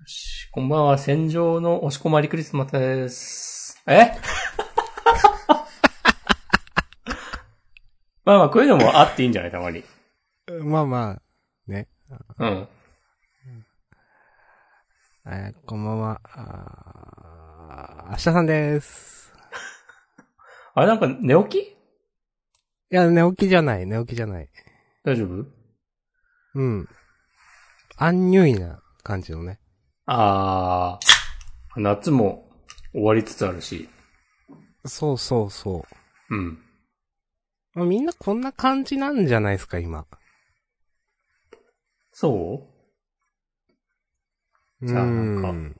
よし、こんばんは、戦場の押し込まりクリスマスです。え？まあまあ、こういうのもあっていいんじゃない？たまに。まあまあ、ね。うん。えーこんばんは。あー明日さんです。あれなんか寝起き？いや、寝起きじゃない、寝起きじゃない。大丈夫？うん。アンニュイな感じのね。あー、夏も終わりつつあるし。そうそうそうん。う。まあみんなこんな感じなんじゃないですか、今。そう？じゃあなんかうん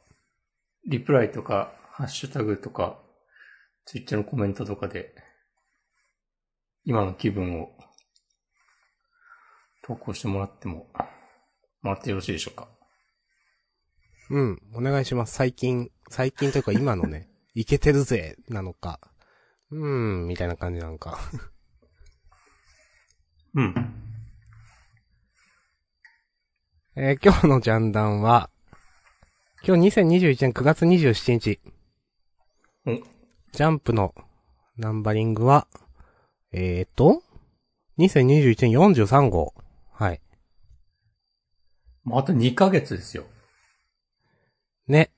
リプライとか、ハッシュタグとか、ツイッチャーのコメントとかで、今の気分を投稿してもらっても、もらってよろしいでしょうか？うん、お願いします。最近、最近というか今のね、いけてるぜ、なのか。うーん、みたいな感じなんか。うん。えー今日のジャンダンは、今日2021年9月27日。おジャンプのナンバリングは、えーと、2021年43号。はい。もうあと2ヶ月ですよ。ね。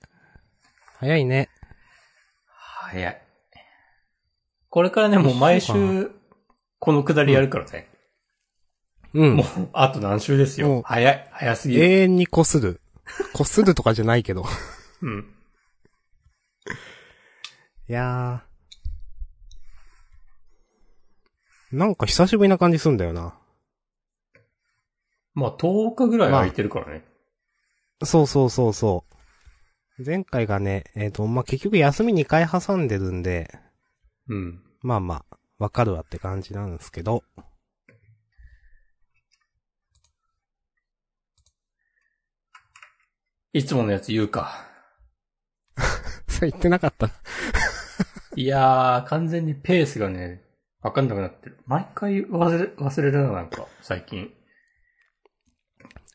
早いね。早い。これからね、もう毎週、このくだりやるからね。うんも。う、あと何週ですもうよ。早い。早すぎる。永遠にこする。こするとかじゃないけど。うん。いやー。なんか久しぶりな感じすんだよな。まあ、10日ぐらい空いてるからね。そうそうそうそう。前回がね、えっ、と、まあ、結局休み2回挟んでるんで、うん。まあまあ、わかるわって感じなんですけど。いつものやつ言うか。それ言ってなかった。いやー、完全にペースがね、わかんなくなってる。毎回忘れ、忘れるな、なんか、最近。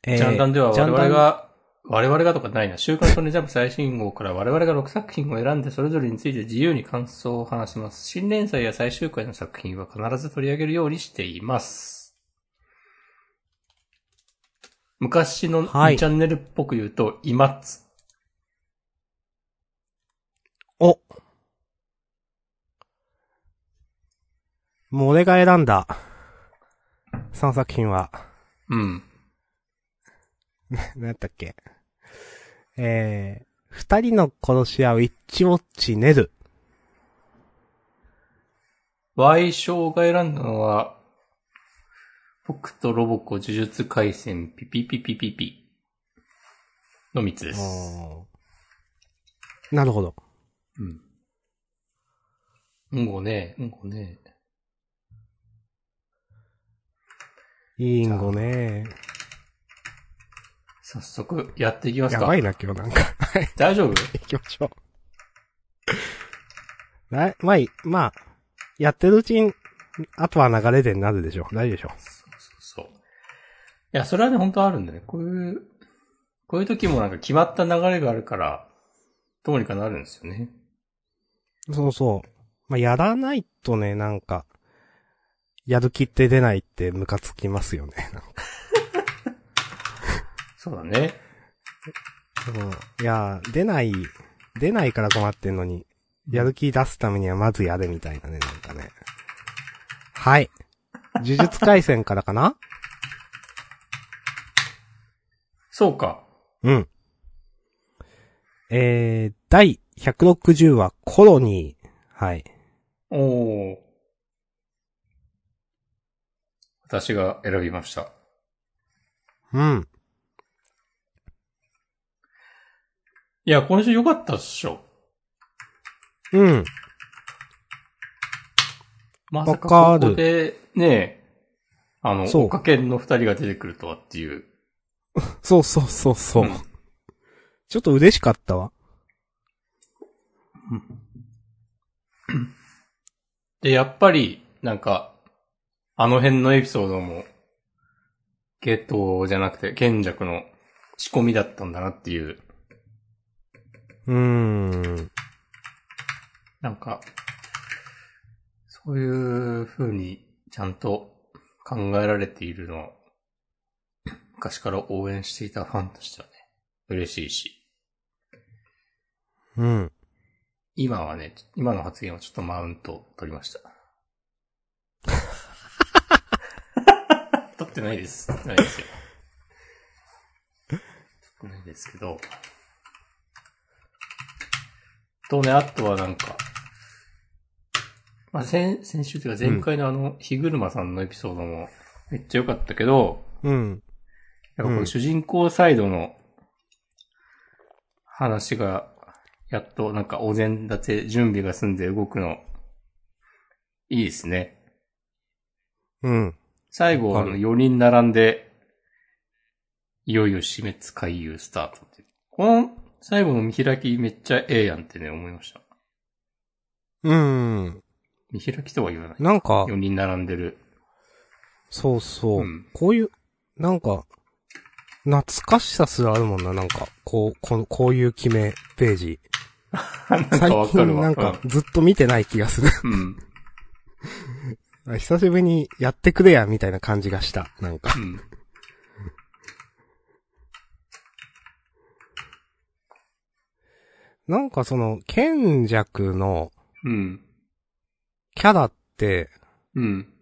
えジャンダンでは我々が、我々がとかないな。週刊少年ジャンプ最新号から我々が6作品を選んでそれぞれについて自由に感想を話します。新連載や最終回の作品は必ず取り上げるようにしています。昔のはい2チャンネルっぽく言うと、イマッツ。おもう俺が選んだ3作品は、うん。何やったっけ？えー、二人の殺し合うイッチウォッチネル。Y 賞が選んだのは、僕とロボコ呪術回戦ピピピピピピの3つです。なるほど。うん。うんごね、うんごね。いいんごね。早速やっていきますか。やばいな、今日なんか。はい、大丈夫？行きましょう。なまあまあ、やってるうちに、あとは流れでなるでしょう。大丈夫でしょそう。いや、それはね、本当あるんだよね。こういう、こういう時もなんか決まった流れがあるから、どうにかなるんですよね。う。そうそう。まあ、やらないとね、なんか、やる気って出ないってムカつきますよね。なんかそうだね。そういや、出ない、出ないから困ってんのに、やる気出すためにはまずやれみたいなね、なんかね。はい。呪術回戦からかな？そうか。うん。えー、第160話、コロニー。はい。おー。私が選びました。うん。いや、今週良かったっしょ。うん。まさかここで、ね、あの、そうおかけんの二人が出てくるとはっていう。そうそうそうそう。うんちょっと嬉しかったわ。で、やっぱり、なんか、あの辺のエピソードも、ゲットじゃなくて、賢弱の仕込みだったんだなっていううーん。なんか、そういう風にちゃんと考えられているのを、昔から応援していたファンとしてはね、嬉しいし、うん。今はね、今の発言はちょっとマウントを取りました。取ってないです。取ってないですよ。取ってないですけど。とね、あとはなんか、まあ、先、先週というか前回のあの、日車さんのエピソードもめっちゃ良かったけど、うん。なんかこううん主人公サイドの話が、やっとなんかお膳立て準備が済んで動くの、いいですね。うん。最後、わかるあの、4人並んで、いよいよ死滅回遊スタートって。この最後の見開きめっちゃええやんってね、思いました。うん。見開きとは言わない。なんか、4人並んでる。そうそう。うんこういう、なんか、懐かしさすらあるもんな、なんか、こう、このこういう決めページ。なんか最わかるわ。近なんかずっと見てない気がする。うん。うん。久しぶりにやってくれや、みたいな感じがした。なんか。うん。なんかその、賢弱のうん。キャラって、うん。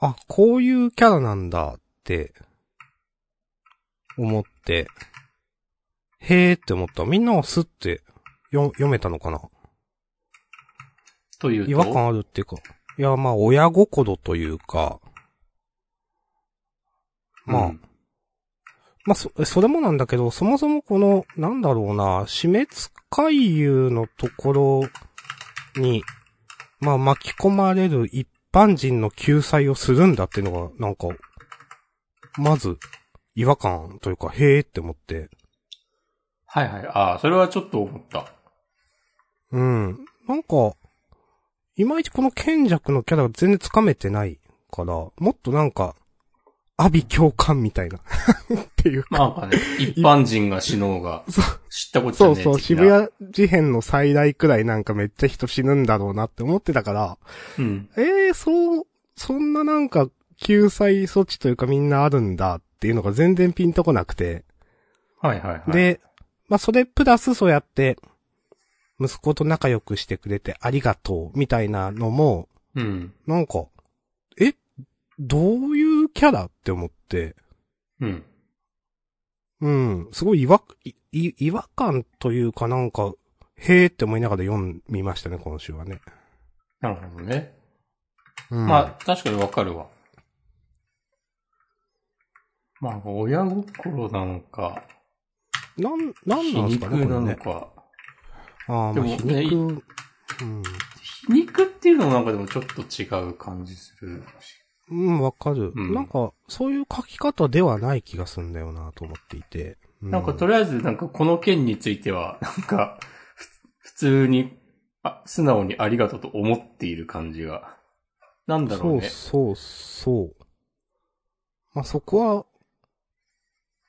あ、こういうキャラなんだって、思って、へーって思った。みんなはスってよ読めたのかな？というと？違和感あるっていうか。いや、まあ、親心というか、まあうんまあ、そ、それもなんだけど、そもそもこの、なんだろうな、死滅回遊のところに、まあ、巻き込まれる一般人の救済をするんだっていうのが、なんか、まず、違和感というか、へーって思って。はいはい。ああ、それはちょっと思った。うん。なんか、いまいちこの賢弱のキャラが全然つかめてないから、もっとなんか、阿鼻共感みたいな。っていうか。なんかね、一般人が死のうが、そう知ったことじゃねえそうそう、渋谷事変の最大くらいなんかめっちゃ人死ぬんだろうなって思ってたから、うん。ええー、そう、そんななんか救済措置というかみんなあるんだっていうのが全然ピンとこなくて。はいはいはい。、で、まあそれプラスそうやって、息子と仲良くしてくれてありがとうみたいなのも、うん。なんか、え、どういうキャラって思って、うん。うん、すごい違和、いい違和感というかなんか、へーって思いながら読みましたね、今週はね。なるほどね。うん、まあ、確かにわかるわ。まあ、親心なのか、なん、なん皮なんですかね、肉な。のか。ああ、まあ、でも皮肉、うん。皮肉っていうのもなんかでもちょっと違う感じするし。うん、わかる、うんなんか、そういう書き方ではない気がするんだよなと思っていて。うなんかとりあえずなんかこの件については、なんか、ふ普通に、あ、素直にありがとうと思っている感じが。なんだろうそうね。そうそう。まあ、そこは、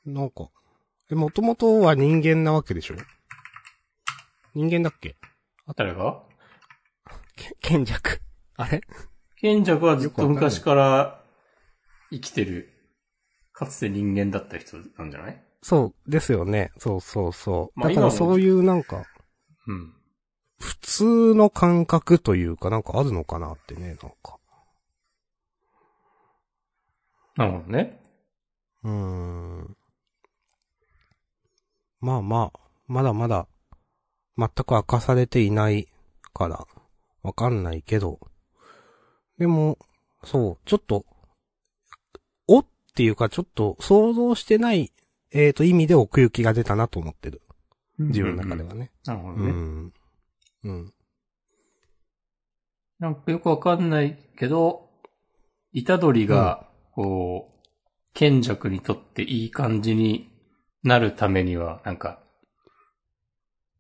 なんか、え、もともとは人間なわけでしょ？人間だっけ？誰が？け賢弱。あれ？賢者はずっと昔から生きてる、かつて人間だった人なんじゃない？そう、ですよね。そうそうそう。まあだからそういうなんか、うん。普通の感覚というかなんかあるのかなってね、なんか。なるほどね。うーん。まあまあ、まだまだ、全く明かされていないから、わかんないけど。でも、そう、ちょっと、おっていうかちょっと想像してない、えーと、意味で奥行きが出たなと思ってる。自分の中ではね。うなるほどね。ん。うん。なんかよくわかんないけど、イタドリが、こう、賢弱にとっていい感じになるためには、なんか、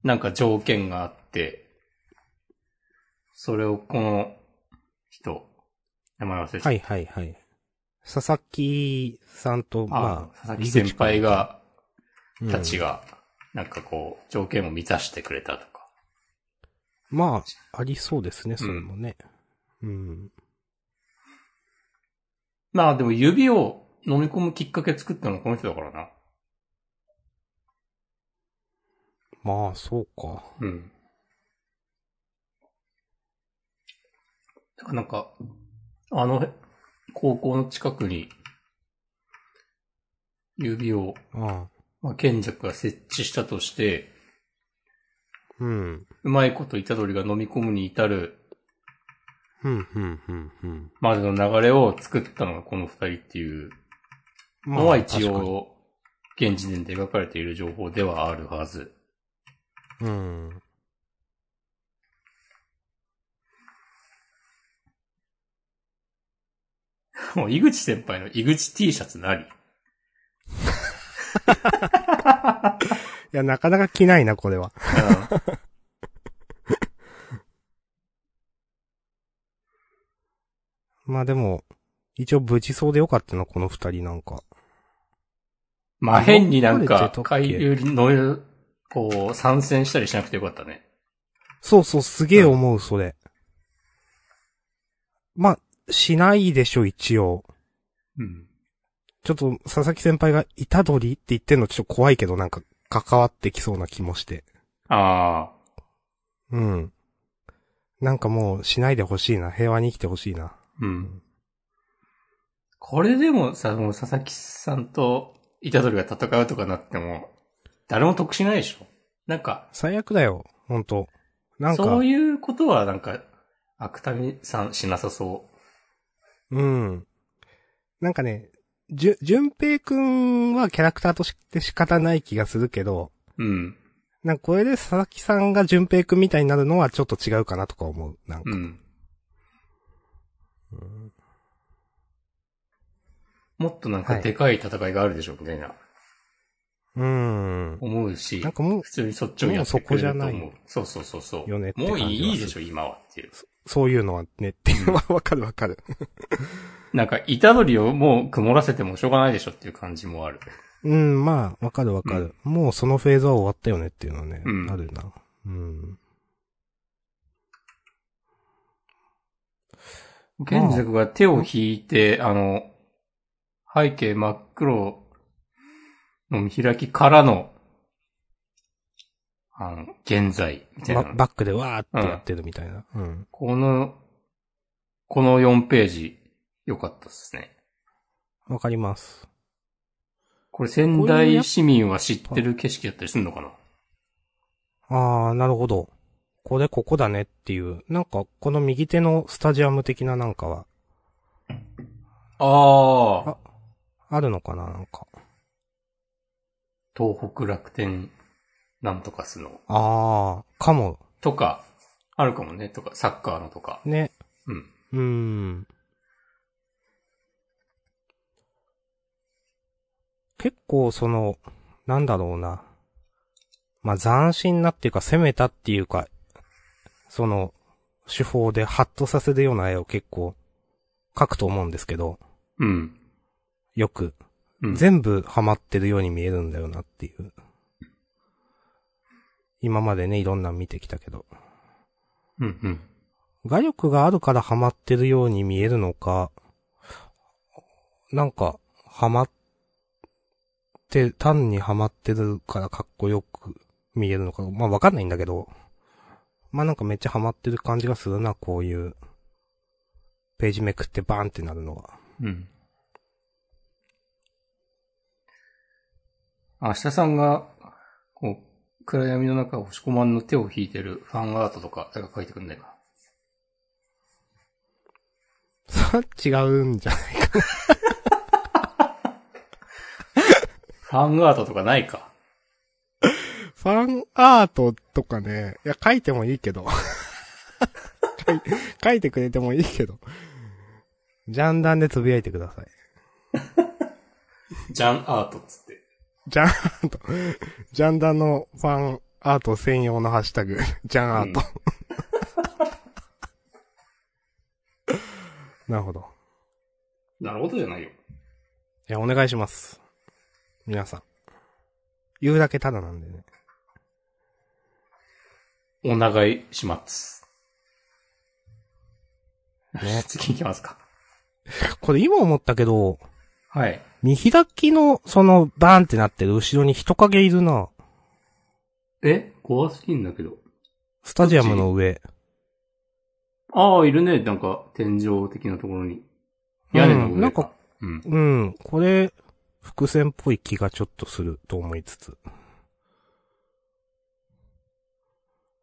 なんか条件があって、それをこの人、名前忘れちゃった。はいはいはい。佐々木さんと、まああ、佐々木先輩が、うんたちが、なんかこう、条件を満たしてくれたとか。まあ、ありそうですね、それもね。うん。まあでも指を飲み込むきっかけ作ったのはこの人だからな。まあ、そうか。うん。なんか、あの、高校の近くに、指を、ああ。まあ、賢者が設置したとして、うん。うまいこと虎杖が飲み込むに至るふん、ふん、ふん、ふん。までの流れを作ったのがこの二人っていうまのは一応、現時点で描かれている情報ではあるはず。うん。もう、井口先輩の井口 T シャツ何いや、なかなか着ないな、これは。まあでも、一応無事そうでよかったな、この二人なんか。まあ変になんか海流に乗る、こう、参戦したりしなくてよかったね。そうそう、すげえ思う、それ。まあ、しないでしょ、一応。うん。ちょっと、佐々木先輩が、虎取って言ってんのちょっと怖いけど、なんか、関わってきそうな気もして。ああ、うん。なんかもう、しないでほしいな。平和に生きてほしいな。うん。これでもさ、もう佐々木さんと虎杖が戦うとかなっても、誰も得しないでしょなんか、最悪だよ、ほんと。なんか、そういうことはなんか、芥見さんしなさそうん。なんかね、じゅ、淳平くんはキャラクターとして仕方ない気がするけど、う。うん。なんかこれで佐々木さんが淳平くんみたいになるのはちょっと違うかなとか思う。なんか。うん。もっとなんかでかい戦いがあるでしょ、みたいな、うん。思うしなん、かもう、普通にそっちをやってくれると思う。もうそこじゃないそうそうそうそう。よねもういいでしょ、今はっていう。そういうのはね、っていうのはわかるわかる。なんか、虎杖をもう曇らせてもしょうがないでしょっていう感じもある。うん、まあ、わかるわかる、もうそのフェーズは終わったよねっていうのはね、うんあるな。うん。賢作が手を引いて、あの、背景真っ黒の見開きからの、あの、現在、みたいな。ばバックでわーってやってるみたいな。うん。この、この4ページ、良かったですね。わかります。これ仙台市民は知ってる景色だったりするのかな？あー、なるほど。これここだねっていう。なんか、この右手のスタジアム的ななんかは、ああ。あるのかななんか。東北楽天なんとかすの。あー、かも。とか、あるかもね。とか、サッカーのとか。ね。うん。うーん。結構その、なんだろうな。まあ、斬新なっていうか攻めたっていうか、その、手法でハッとさせるような絵を結構描くと思うんですけど、うん。よく。うん。全部ハマってるように見えるんだよなっていう。今までね、いろんなの見てきたけど。うん。うん。画力があるからハマってるように見えるのか、なんか、ハマって、単にハマってるからかっこよく見えるのか、まあわかんないんだけど、まあなんかめっちゃハマってる感じがするな、こういう、ページめくってバーンってなるのは。うん。明日さんが、こう、暗闇の中を押し込まんの手を引いてるファンアートとか、誰か書いてくんないか 違うんじゃないか。ファンアートとかないか。ファンアートとかね、いや、書いてもいいけど。書 い書いてくれてもいいけど。ジャンダンでつぶやいてください。ジャンアートっつって。ジャンアート。ジャンダンのファンアート専用のハッシュタグ、ジャンアート。なるほど。なるほどじゃないよ。いや、お願いします。皆さん。言うだけただなんでね。お願いします。ね 次行きますか。これ今思ったけど、はい。見開きの、その、バーンってなってる後ろに人影いるな。え？怖すぎんだけど。スタジアムの上。ああ、いるね。なんか、天井的なところに。屋根の上うんなんか、うん。うん、これ、伏線っぽい気がちょっとすると思いつつ。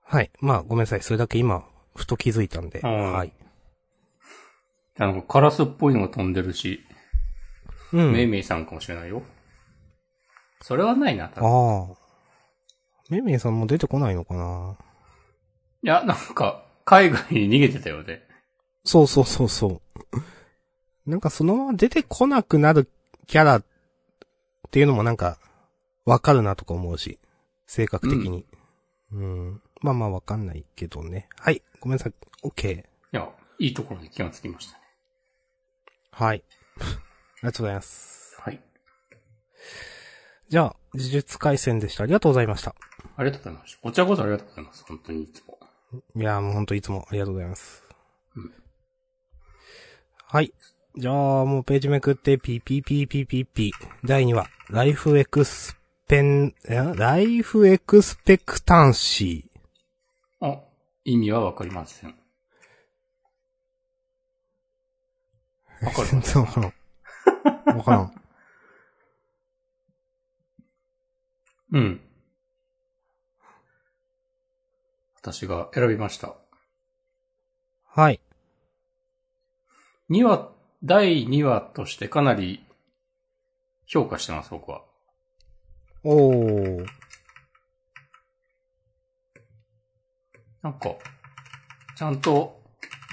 はい。まあ、ごめんなさい。それだけ今、ふと気づいたんで。うんはい。なんか、カラスっぽいのが飛んでるし、うん。メイメイさんかもしれないよ。それはないな、多分。ああ。めめいさんも出てこないのかないや、なんか、海外に逃げてたよね。そうそうそうそう。なんかそのまま出てこなくなるキャラっていうのもなんか、わかるなとか思うし。性格的に。うん。まあまあわかんないけどね。はい。ごめんなさい。OK。いや、いいところに気がつきましたね。はい。ありがとうございます。はい。じゃあ、呪術回戦でした。ありがとうございました。ありがとうございました。こちらこそありがとうございます。本当にいつも。いやーもうほんといつもありがとうございます。うんはい。じゃあ、もうページめくって、ピーピーピーピーピーピー。第2話、 Life Expen、え？ Life Expectancyあ、意味はわかりません。わかる全然 わからん。うん。私が選びました。はい。2話、第2話としてかなり評価してます、僕は。おー。なんか、ちゃんと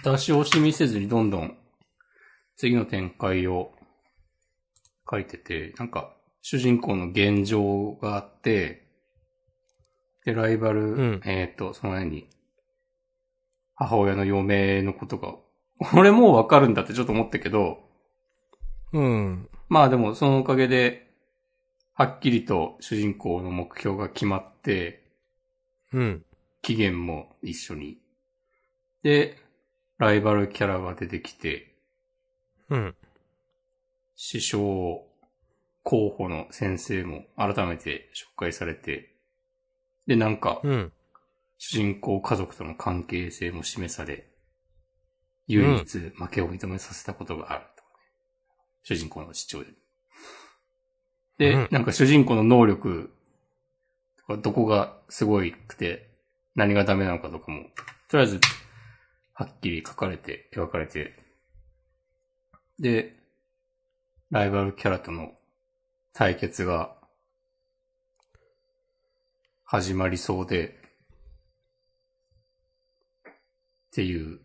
出し惜しみせずにどんどん次の展開を書いてて、なんか主人公の現状があって、で、ライバル、うんえっ、と、その辺に、母親の嫁のことが、俺もうわかるんだってちょっと思ったけど、うん。まあでもそのおかげで、はっきりと主人公の目標が決まって、うん。期限も一緒に。で、ライバルキャラが出てきて、うん。師匠候補の先生も改めて紹介されて、で、なんか、うん。主人公家族との関係性も示され、唯一負けを認めさせたことがあるとかね。主人公の父親に。で、うんなんか主人公の能力とか、どこがすごいくて、何がダメなのかとかも、とりあえず、はっきり書かれて、描かれて、で、ライバルキャラとの対決が始まりそうで、っていう、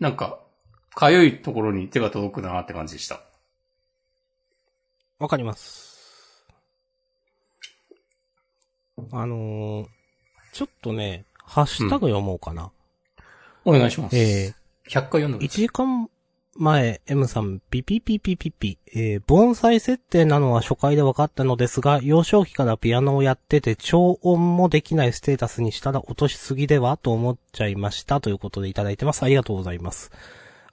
なんか、かゆいところに手が届くなって感じでした。わかります。あのー、ちょっとね、ハッシュタグ読もうかな。お願いします。え100回読んでー、1ください。時間前、M さん、ピピピピピピ、えー、盆栽設定なのは初回で分かったのですが、幼少期からピアノをやってて、超音もできないステータスにしたら落としすぎではと思っちゃいました。ということでいただいてます。ありがとうございます。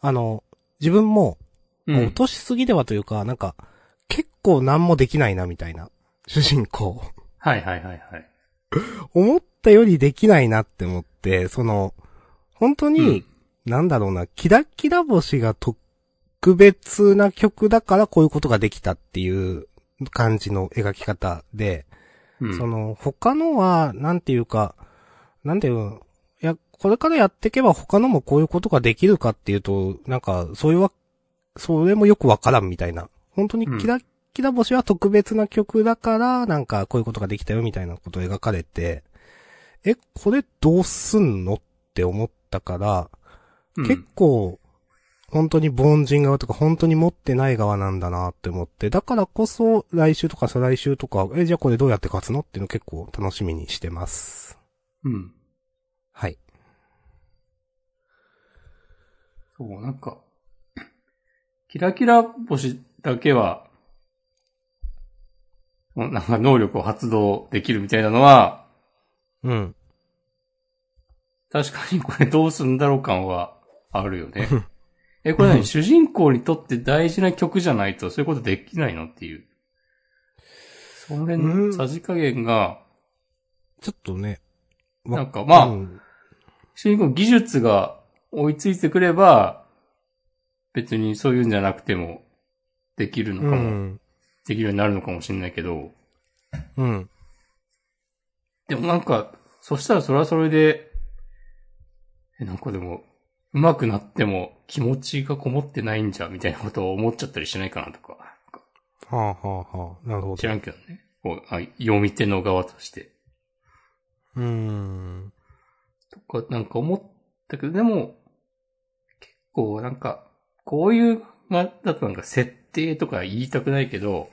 あの、自分も、うん落としすぎではというか、なんか、結構何もできないな、みたいな。主人公。はいはいはいはい。思ったよりできないなって思って、その、本当に、なんだろうな、キラキラ星が特別な曲だからこういうことができたっていう感じの描き方で、うん。その、他のは、なんていうか、なんていう、いや、これからやっていけば他のもこういうことができるかっていうと、なんか、そういうわ、それもよくわからんみたいな。本当にキラキラ星は特別な曲だから、なんかこういうことができたよみたいなことを描かれて、え、これどうすんのって思ったから、うん結構、本当に凡人側とか本当に持ってない側なんだなって思って、だからこそ来週とか再来週とか、え、じゃあこれどうやって勝つのっていうの結構楽しみにしてます。うん。はい。そう、なんか、キラキラ星だけは、なんか能力を発動できるみたいなのは、うん。確かにこれどうすんだろう感はあるよね。え、これ何？主人公にとって大事な曲じゃないとそういうことできないのっていう。その辺のさじ加減が、ちょっとね。わなんかまあうん主人公の技術が追いついてくれば、別にそういうんじゃなくてもできるのかも、うん。できるようになるのかもしれないけど、うん。でもなんか、そしたらそれはそれで、え、なんかでも、上手くなっても気持ちがこもってないんじゃ、みたいなことを思っちゃったりしないかなとか。はあはあはあ。なるほど。知らんけどね。こうあ読み手の側として。うーん。とか、なんか思ったけど、でも、結構なんか、こういうが、だとなんか設定とか言いたくないけど、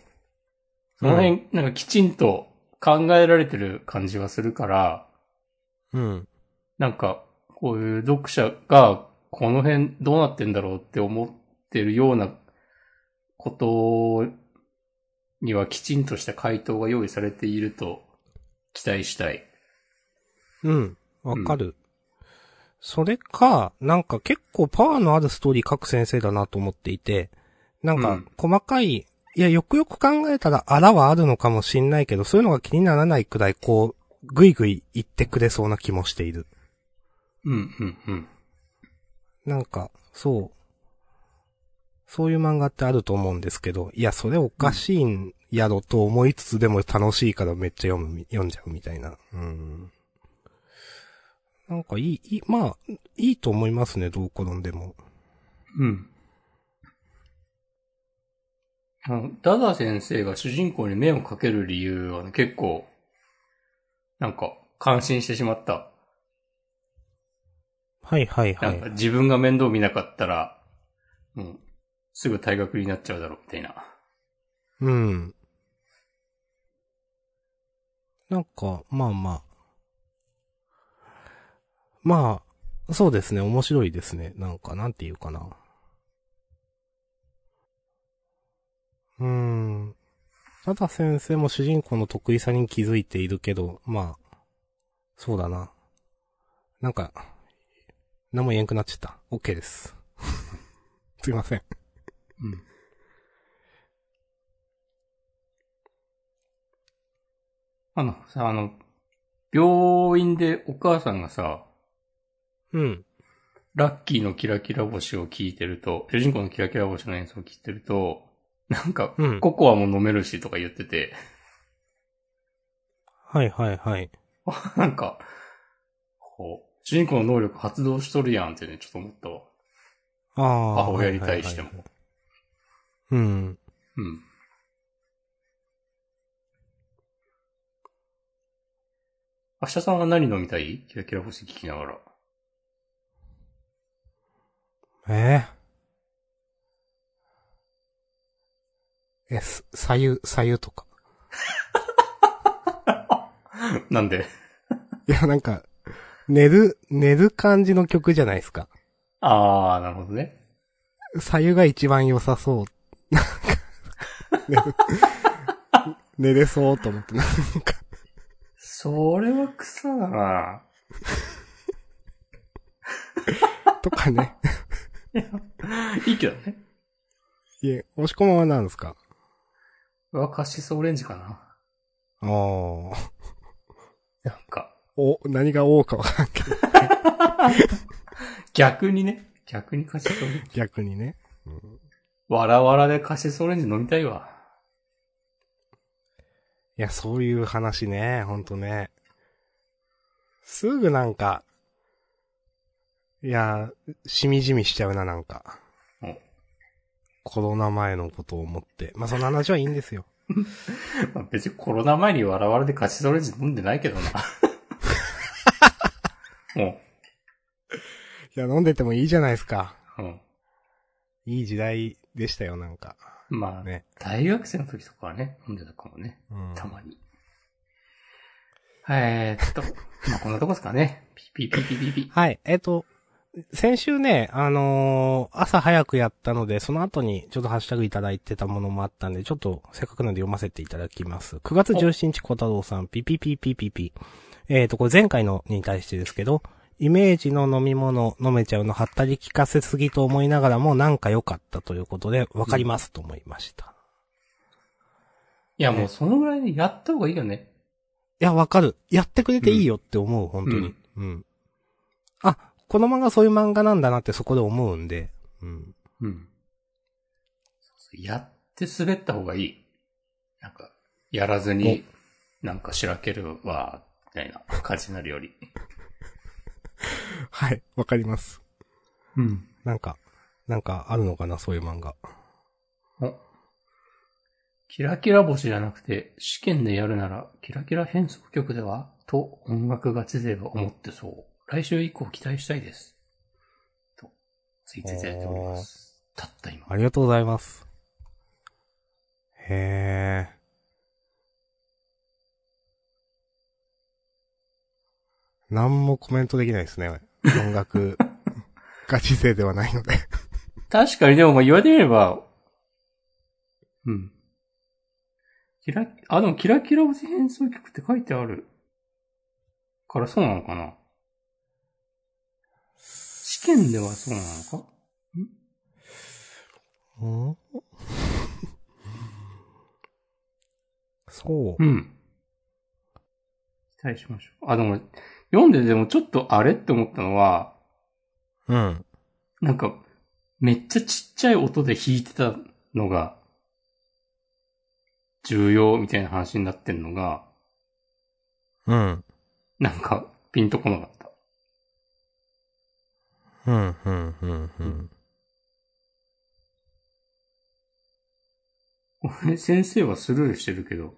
その辺、なんかきちんと考えられてる感じはするから、うん。なんか、こういう読者が、この辺どうなってんだろうって思ってるようなことにはきちんとした回答が用意されていると期待したい。うん。わかる。それか、なんか結構パワーのあるストーリー書く先生だなと思っていて、なんかうん細かい、いや、よくよく考えたらあらはあるのかもしんないけど、そういうのが気にならないくらい、こう、ぐいぐい言ってくれそうな気もしている。うん、うん、うん。なんか、そう。そういう漫画ってあると思うんですけど、いや、それおかしいんやろと思いつつでも楽しいからめっちゃ読む、読んじゃうみたいな。うん。なんかいい、いい、まあ、いいと思いますね、どう転んでも。うん。あの、ダダ先生が主人公に目をかける理由はね、結構、なんか、感心してしまった。はいはいはないん。か自分が面倒見なかったら、うん、すぐ退学になっちゃうだろう、みたいな。うん。なんか、まあまあ。まあ、そうですね、面白いですね。なんか、なんていうかな。うーん。ただ先生も主人公の得意さに気づいているけど、まあ、そうだな。なんか、何も言えんくなっちゃった。OK です。すいません。うん。あの、さ、あの、病院でお母さんがさ、うん。ラッキーのキラキラ星を聞いてると、主人公のキラキラ星の演奏を聞いてると、なんか、うんココアも飲めるしとか言ってて、はいはいはい。なんか、こう、主人公の能力発動しとるやんってね、ちょっと思ったわ。ああ。母親に対しても。はいはいはい。うん。うん。明日さんは何飲みたい？キラキラ星聞きながら。えええ、す左右、左右とか。なんで？いや、なんか、寝る、寝る感じの曲じゃないですか。あー、なるほどね。左右が一番良さそう。なんか、寝る寝れそうと思って、なんか、それは草だなとかね。いいけどね。いえ、押し込まは何ですか？うわ、カシスオレンジかな。ああ。なんか、お、何が王かわからんけど、逆にね。逆にカシスオレンジ。逆にね。わらわらでカシスオレンジ飲みたいわ。いや、そういう話ね、ほんとね。すぐなんか、いや、しみじみしちゃうな、なんかお。コロナ前のことを思って。まあ、その話はいいんですよ。まあ、別にコロナ前にわらわらでカシスオレンジ飲んでないけどな。もいや、飲んでてもいいじゃないですか。う、うん。いい時代でしたよ、なんか。まあ、ね大学生の時とかはね、飲んでたかもね。うん。たまに。えーっと、まあこんなとこですかね。ピピピピピピ。はい、えっ、と、先週ね、あのー朝早くやったので、その後にちょっとハッシュタグいただいてたものもあったんで、ちょっとせっかくなんで読ませていただきます。9月17日小太郎さん、ピピピピピピ。えっ、と、これ前回のに対してですけど、イメージの飲み物飲めちゃうのはったり聞かせすぎと思いながらもなんか良かったということで、わかりますと思いました。いや、もうそのぐらいでやった方がいいよね。いや、わかる。やってくれていいよって思う、本当に。うん。あ、この漫画そういう漫画なんだなってそこで思うんで。うん。うん。やって滑った方がいい。なんか、やらずに、なんかしらけるわ、みたいな感じになるより。はい、わかります。うん。なんか、なんかあるのかな、そういう漫画。おキラキラ星じゃなくて、試験でやるなら、キラキラ変則曲では？と音楽ガチ勢は思ってそう。来週以降期待したいです。と、ツイートいただいております。たった今。ありがとうございます。へえ。なんもコメントできないですね。音楽、ガチ勢ではないので。確かにでもまあ言われてみれば、うん。キラ、あ、でもキラキラ星変奏曲って書いてある。からそうなのかな？試験ではそうなのか？ん？そう。うん。期待しましょう。あ、でも、読んででもちょっとあれって思ったのは、うん。なんか、めっちゃちっちゃい音で弾いてたのが、重要みたいな話になってんのが、うん。なんか、ピンとこなかった。うん、うん、うん、うん。これ 先生はスルーしてるけど、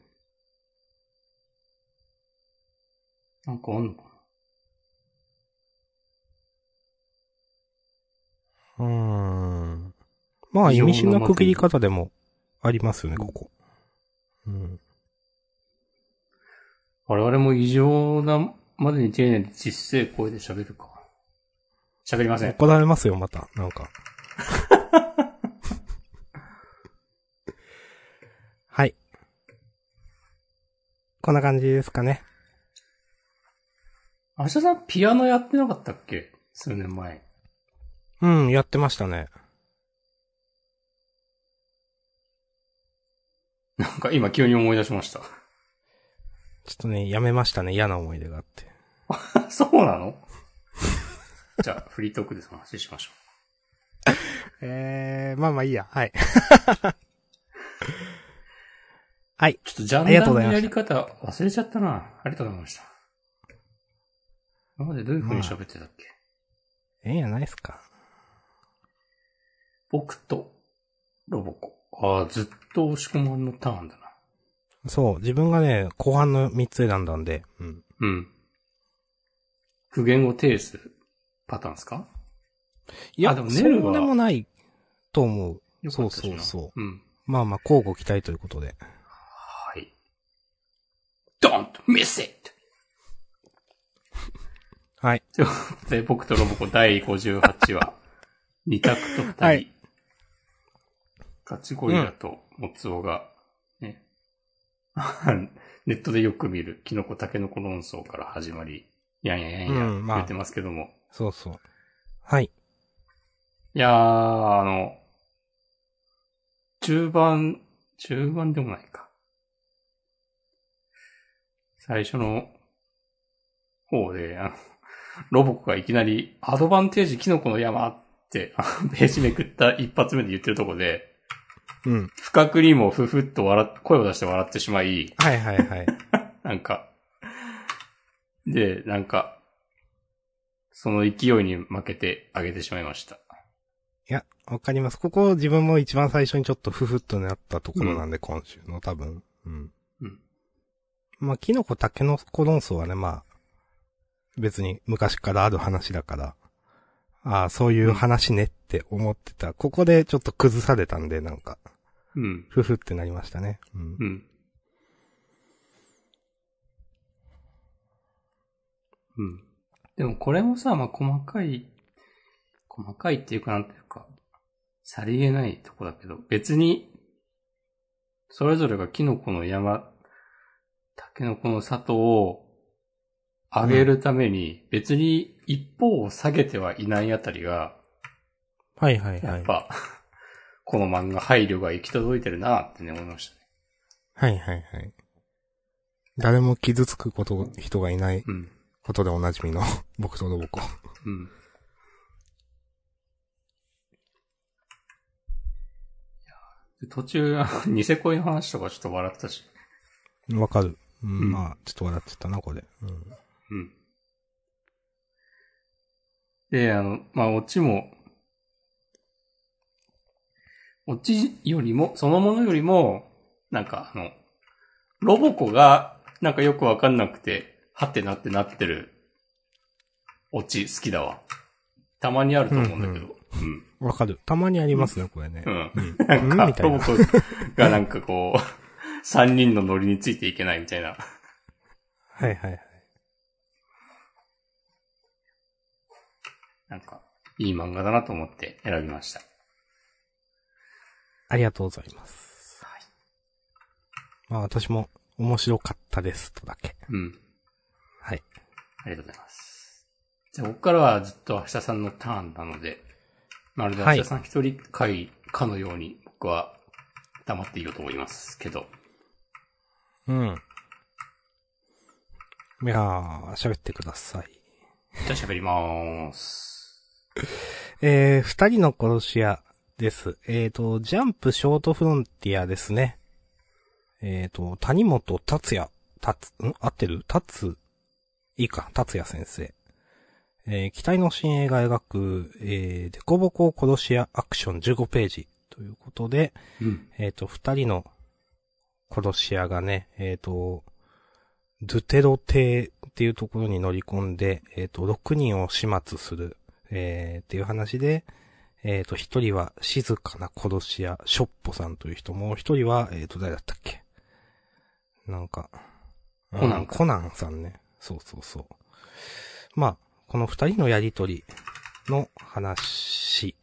なんかあんのかうーん。まあ、意味深な区切り方でもありますよね、ここ。うん。な我々も異常なまでに丁寧に実声声で喋るか。喋りません。怒られますよ、また。なんか。はい。こんな感じですかね。明日さんピアノやってなかったっけ？数年前。うん、やってましたね。なんか今急に思い出しました。ちょっとね、やめましたね。嫌な思い出があって。そうなの？じゃあ、フリートークでその話しましょ えー、まあまあいいや。はい。はい。う。ちょっとジャンダのやり方忘れちゃったな。ありがとうございました。今までどういう風に喋ってたっけ、ええんやないっすか。僕とロボコ。ああ、ずっと押し込まんのターンだな。そう、自分がね、後半の3つ選んだんで、うん。うん。苦言を呈すパターンですか？いや、あでもそうネルはでもないと思う。そうそうそううん。まあまあ、交互期待ということで。はい。Don't miss it! はい。で、僕とロボコ第58話。二択と二人。はいガチゴリラとモツオが、ね。ネットでよく見るキノコタケノコ論争から始まり、やんややんやうんまあ言ってますけども。そうそう。はい。いやー、あの、中盤、中盤でもないか。最初の方で、あの、ロボコがいきなり、アドバンテージキノコの山って、あのページめくった一発目で言ってるとこで、うん。不覚にもふふっと笑っ、声を出して笑ってしまい、はいはいはい。なんか、で、なんか、その勢いに負けてあげてしまいました。いや、わかります。ここ自分も一番最初にちょっとふふっとなったところなんで、今週の多分。うん。うん。まあ、キノコタケノコ論争はね、まあ、別に昔からある話だから、ああ、そういう話ねって思ってた。ここでちょっと崩されたんで、なんか、うん。ふふってなりましたね。うん。うん。うん。でもこれもさ、まあ、細かい、細かいっていうかなんていうか、さりげないとこだけど、別に、それぞれがキノコの山、タケノコの里を上げるために、別に一方を下げてはいないあたりが、はいはいはい。やっぱ、この漫画配慮が行き届いてるなってね、思いましたね。はいはいはい。誰も傷つくこと、人がいないうん。ことでおなじみの 僕とロボコ。うん。途中、ニセ恋の話とかちょっと笑ったし。わかる。うん、うんまあ、ちょっと笑っちゃったな、これ。うん。うん。で、あの、まあ、オチも、オチよりも、そのものよりも、なんかあの、ロボコが、なんかよくわかんなくて、はってなってなってる、オチ好きだわ。たまにあると思うんだけど。わかる。たまにありますね、これね。うん。うん。うん。うんなんか、みたいな。ロボコがなんかこう、三人のノリについていけないみたいな。はいはいはい。なんか、いい漫画だなと思って選びました。ありがとうございます。まあ私も面白かったですとだけ。うん。はい。ありがとうございます。じゃあ、ここからはずっと明日さんのターンなので、まるで明日さん一人会かのように僕は黙っていようと思いますけど。うん。いやー、喋ってください。じゃあ喋りまーす。えー、二人の殺し屋です。えーと、ジャンプショートフロンティアですね。えーと、谷本達也、達、ん？合ってる？達、いいか、達也先生。えー、期待の新映画描く、えー、デコボコ殺し屋アクション15ページということで、うん。えっ、と、二人の殺し屋がね、えっ、と、ドゥテロ邸っていうところに乗り込んで、えっ、と、6人を始末する、えー、っていう話で、えっ、と、一人は静かな殺し屋、ショッポさんという人も、一人は、えっ、と、誰だったっけ？なんか、コナンうんコナンさんね。そうそうそう。まあ、この二人のやりとりの話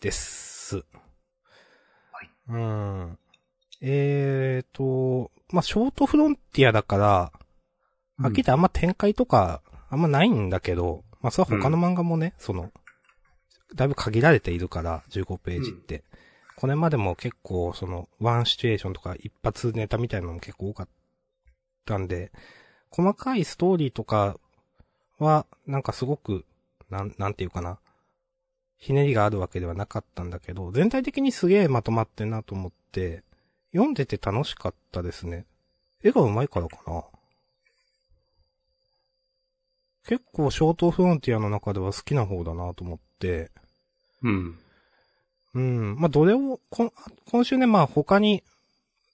です。はい。うん。えーと、まあ、ショートフロンティアだから、はっきてあんま展開とか、あんまないんだけど、まあ、それは他の漫画もね、その、だいぶ限られているから、15ページって。これまでも結構、その、ワンシチュエーションとか一発ネタみたいなのも結構多かったんで、細かいストーリーとかは、なんかすごく、なん、なんていうかな。ひねりがあるわけではなかったんだけど、全体的にすげえまとまってんなと思って、読んでて楽しかったですね。絵が上手いからかな。結構ショートフロンティアの中では好きな方だなと思って、うん。うん。まあ、どれを、こん今週ね、まあ、他に、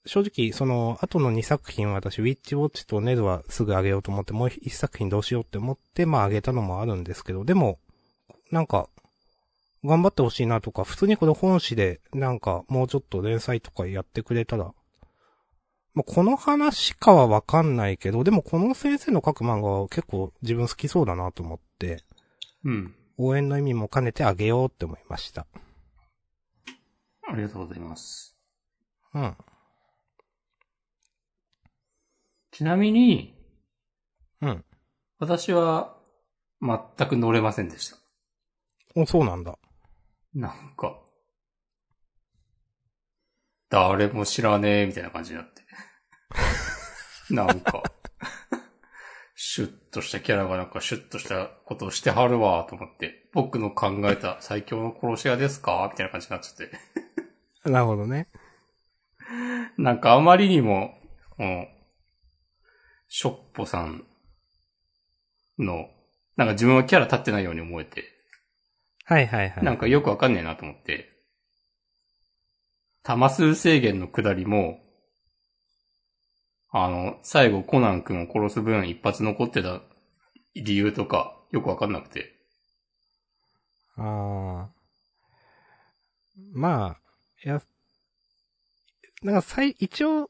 正直、その、後の2作品は私、ウィッチウォッチとネルはすぐ上げようと思って、もう1作品どうしようって思って、まあ、上げたのもあるんですけど、でも、なんか、頑張ってほしいなとか、普通にこれ本誌で、なんか、もうちょっと連載とかやってくれたら、まあ、この話かはわかんないけど、でもこの先生の書く漫画は結構自分好きそうだなと思って、うん。応援の意味も兼ねてあげようって思いました。ありがとうございます。うん。ちなみに、うん。私は全く乗れませんでした。お、そうなんだ。なんか、誰も知らねえみたいな感じになって。なんか、シュッとしたキャラがなんかシュッとしたことをしてはるわと思って、僕の考えた最強の殺し屋ですか？みたいな感じになっちゃって。なるほどね。なんかあまりにも、うん、ショッポさんの、なんか自分はキャラ立ってないように思えて、はいはいはい。なんかよくわかんねえなと思って、玉数制限の下りも、あの、最後コナン君を殺す分一発残ってた理由とかよくわかんなくて。ああ。まあ、いや、なんか最、一応、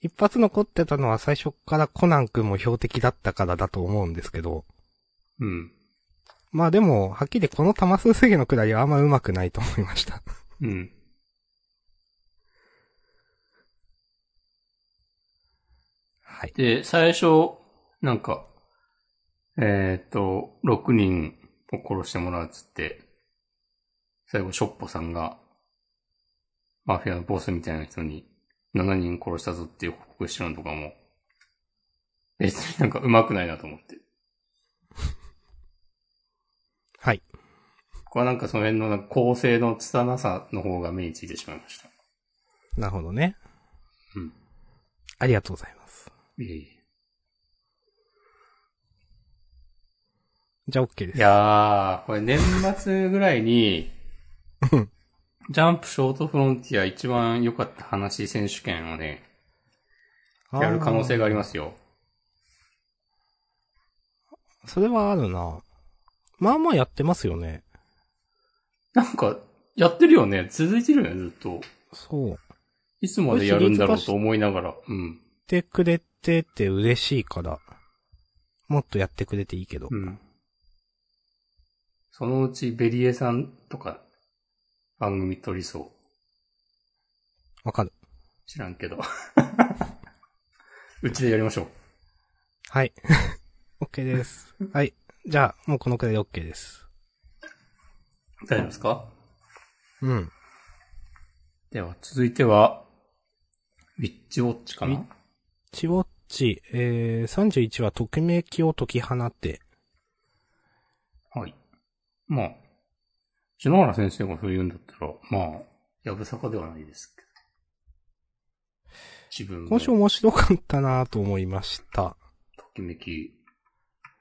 一発残ってたのは最初からコナン君も標的だったからだと思うんですけど、うん。まあでも、はっきりこの玉数制限のくだりはあんま上手くないと思いました。うん。はい。で、最初、なんか、えっ、と、6人を殺してもらうっつって、最後、ショッポさんが、マフィアのボスみたいな人に7人殺したぞっていう報告してるのとかも、別になんか上手くないなと思って。はい。これはなんかその辺の構成の拙さの方が目についてしまいました。なるほどね。うん。ありがとうございます。いえいえ。じゃあ OK です。いやー、これ年末ぐらいに、うんジャンプショートフロンティア一番良かった話選手権をね、やる可能性がありますよ。す。それはあるな。まあまあやってますよね。なんか、やってるよね。続いてるよね、ずっと。そう。いつまでやるんだろうと思いながら。うん。ってくれてて嬉しいから、もっとやってくれていいけど。うん。そのうちベリエさんとか、番組撮りそう。わかる。知らんけど。うちでやりましょう。はい。OK です。はい。じゃあ、もうこのくらいで OK です。大丈夫ですか？うん。では、続いては、ウィッチウォッチかウィな？チウォッチ、えー、31はときめきを解き放って。はい。まあ、篠原先生がそう言うんだったら、まあ、やぶさかではないですけど。自分も、今週面白かったなと思いました。ときめき、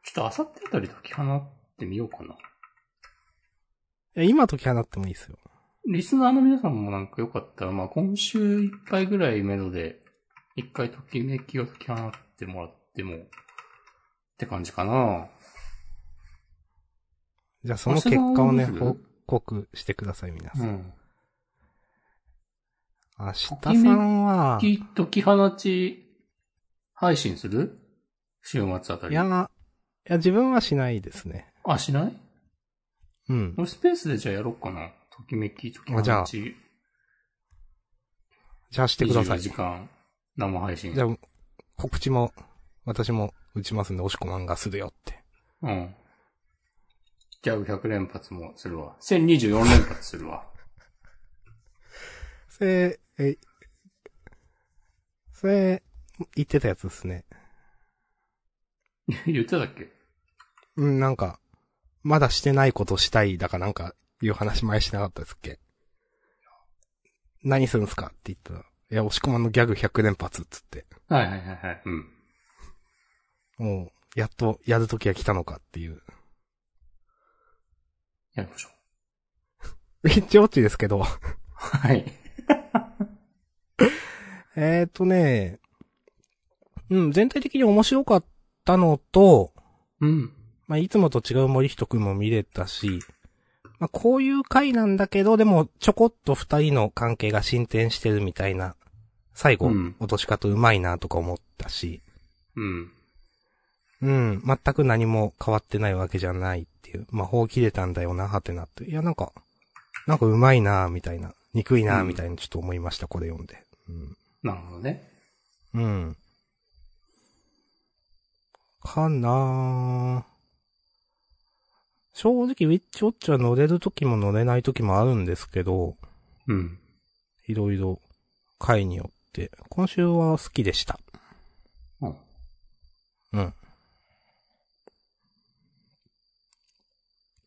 ちょっとあさってあたり解き放ってみようかな。いや今解き放ってもいいですよ。リスナーの皆さんもなんかよかったら、まあ今週いっぱいぐらい目処で、一回ときめきを解き放ってもらっても、って感じかな。じゃあその結果をね、報告してください、皆さ。うんん。明日さんは、き解き放ち、配信する？週末あたり。いや、いや、自分はしないですね。あ、しない？うん。俺スペースでじゃあやろうかな。ときめき、ときあじゃあ放ち、じゃあしてくださ24い。時間、生配信。じゃあ、告知も、私も打ちますんで、おしこまんがするよって。うん。ギャグ100連発もするわ。1024連発するわ。それ、え、それ、言ってたやつですね。言ってたっけ？うん、なんか、まだしてないことしたい、だかなんか、いう話前しなかったですっけ？何するんすか？って言ったら、いや、押し込まんのギャグ100連発っつって、はいはいはいはい。うん。もう、やっとやる時が来たのかっていう。やりましょウィッチウォッチですけど、う。はい。えーとね、うん、全体的に面白かったのと、うん。まあ、いつもと違う森人くんも見れたし、まあ、こういう回なんだけど、でも、ちょこっと二人の関係が進展してるみたいな、最後、うん落とし方うまいなとか思ったし、うん。うん、全く何も変わってないわけじゃないっていう、まあ、法切れたんだよな、はてなって。いや、なんか、なんかうまいな、みたいな、憎いな、うんみたいなちょっと思いました、これ読んで。なるほどね。うん。うん。かなぁ正直、ウィッチウォッチは乗れる時も乗れない時もあるんですけど、うん。いろいろ回によって、今週は好きでした。うん。うん。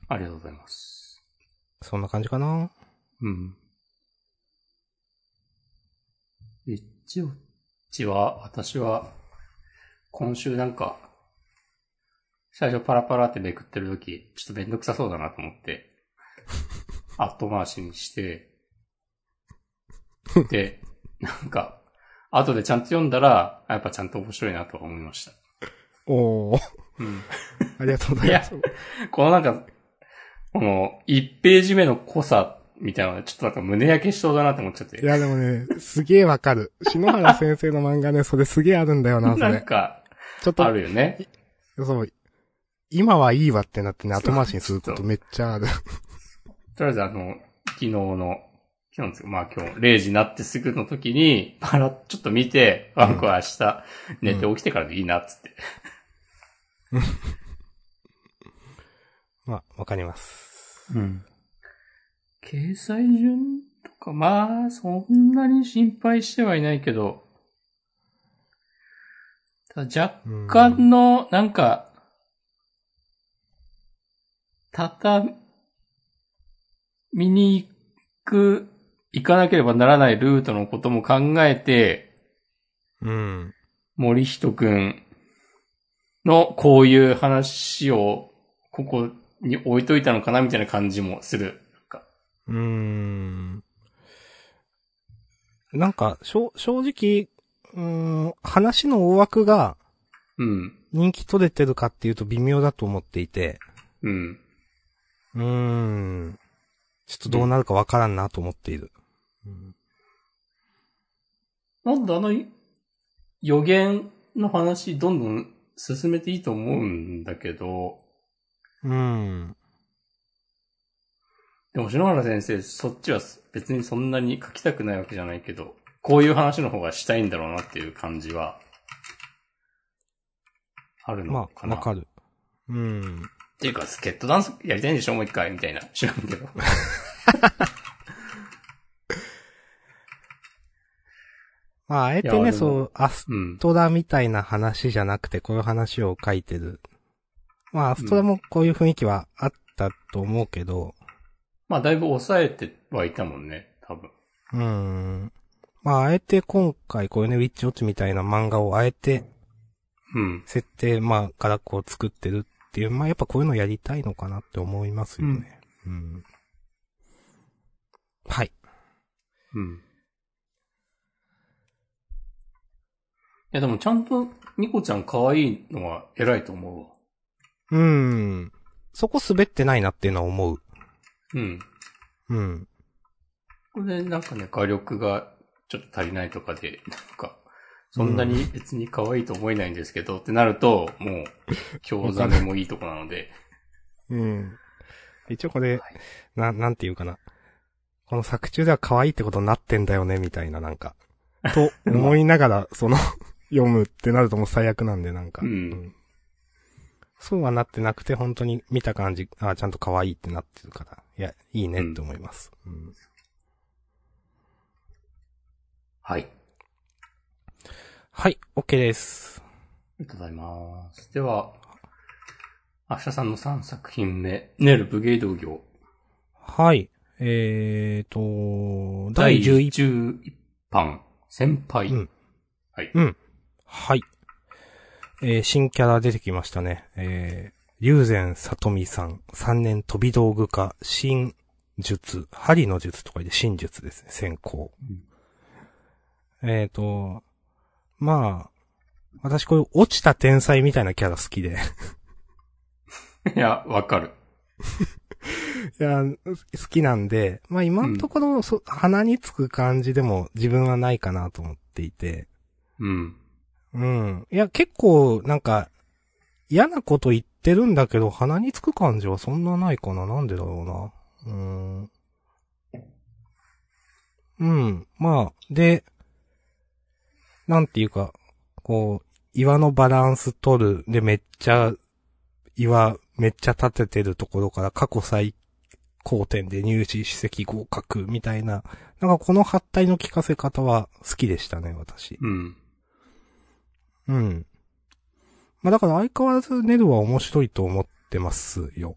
ありがとうございます。そんな感じかな？うん。ウィッチウォッチは、私は、今週なんか、最初パラパラってめくってるとき、ちょっとめんどくさそうだなと思って、後回しにして、で、なんか、後でちゃんと読んだら、やっぱちゃんと面白いなとは思いました。おー、うん。ありがとうございます。このなんか、この、1ページ目の濃さみたいなちょっとなんか胸焼けしそうだなって思っちゃって。いや、でもね、すげえわかる。篠原先生の漫画ね、それすげえあるんだよな、そなんれ。か、ちょっとあ、るよね。そう、今はいいわってなってね、後回しにすることめっちゃある。とりあえずあの、昨日の、昨日ですかまあ今日0時になってすぐの時に、パラッちょっと見て、あ、これ明日寝て起きてからでいいなっつって。まあ、わかります。うん。掲載順とか、まあ、そんなに心配してはいないけど、ただ若うん干の、なんか、畳みに行く、行かなければならないルートのことも考えて、うん。森人くんのこういう話をここに置いといたのかなみたいな感じもする。うーん。なんか、正直、うーん、話の大枠がうん。人気取れてるかっていうと微妙だと思っていて、うん。うーん。ちょっとどうなるかわからんなと思っている。うんなんであの予言の話どんどん進めていいと思うんだけど、うん。でも篠原先生、そっちは別にそんなに書きたくないわけじゃないけど、こういう話の方がしたいんだろうなっていう感じは、あるのまあ、かな。わかる。うん。っていうか、スケットダンスやりたいんでしょ？もう一回みたいな。知らんけど。まあ、あえてね、そう、アスうん。トラみたいな話じゃなくて、こういう話を書いてる。まあ、アストラもこういう雰囲気はあったと思うけど、まあ、だいぶ抑えてはいたもんね、多分。うーん。まあ、あえて今回こういうね、ウィッチウォッチみたいな漫画をあえて、うん。設定、まあ、からこう作ってるっていう、まあ、やっぱこういうのやりたいのかなって思いますよね。うん。はい。うん。いや、でもちゃんと、ニコちゃん可愛いのは偉いと思うわ。うーん。そこ滑ってないなっていうのは思う。うん。うん。これなんかね、画力がちょっと足りないとかで、なんか、そんなに別に可愛いと思えないんですけど、ってなると、もう、京ザメもいいとこなので。うん。一応これ、はいな、なんていうかな。この作中では可愛いってことになってんだよね、みたいな、なんか。と思いながら、その、読むってなるともう最悪なんで、なんか。うんそうはなってなくて、本当に見た感じ、あちゃんと可愛いってなってるから。いや、いいねって思います。うんはい。はい、OK です。ありがとうございます。では、明日さんの3作品目、ネル武芸道業。はい。えーと、第第11 11版、先輩。うんはい。うん。はい。えー新キャラ出てきましたね。えー、龍禅里美さん、3年飛び道具家、新術、針の術とか言って新術ですね、先行。えーと、まあ、私こういう落ちた天才みたいなキャラ好きで。いや、わかる。いや、好きなんで、まあ今のところ、そ鼻につく感じでも自分はないかなと思っていて。うん。うん。いや、結構、なんか、嫌なこと言ってるんだけど、鼻につく感じはそんなないかな。なんでだろうな。うーん。うん。まあ、で、なんていうか、こう、岩のバランス取る。で、めっちゃ、岩、めっちゃ立ててるところから過去最高点で入試史跡合格みたいな。なんかこのハったりの聞かせ方は好きでしたね、私。うん。うん。まあだから相変わらずネルは面白いと思ってますよ。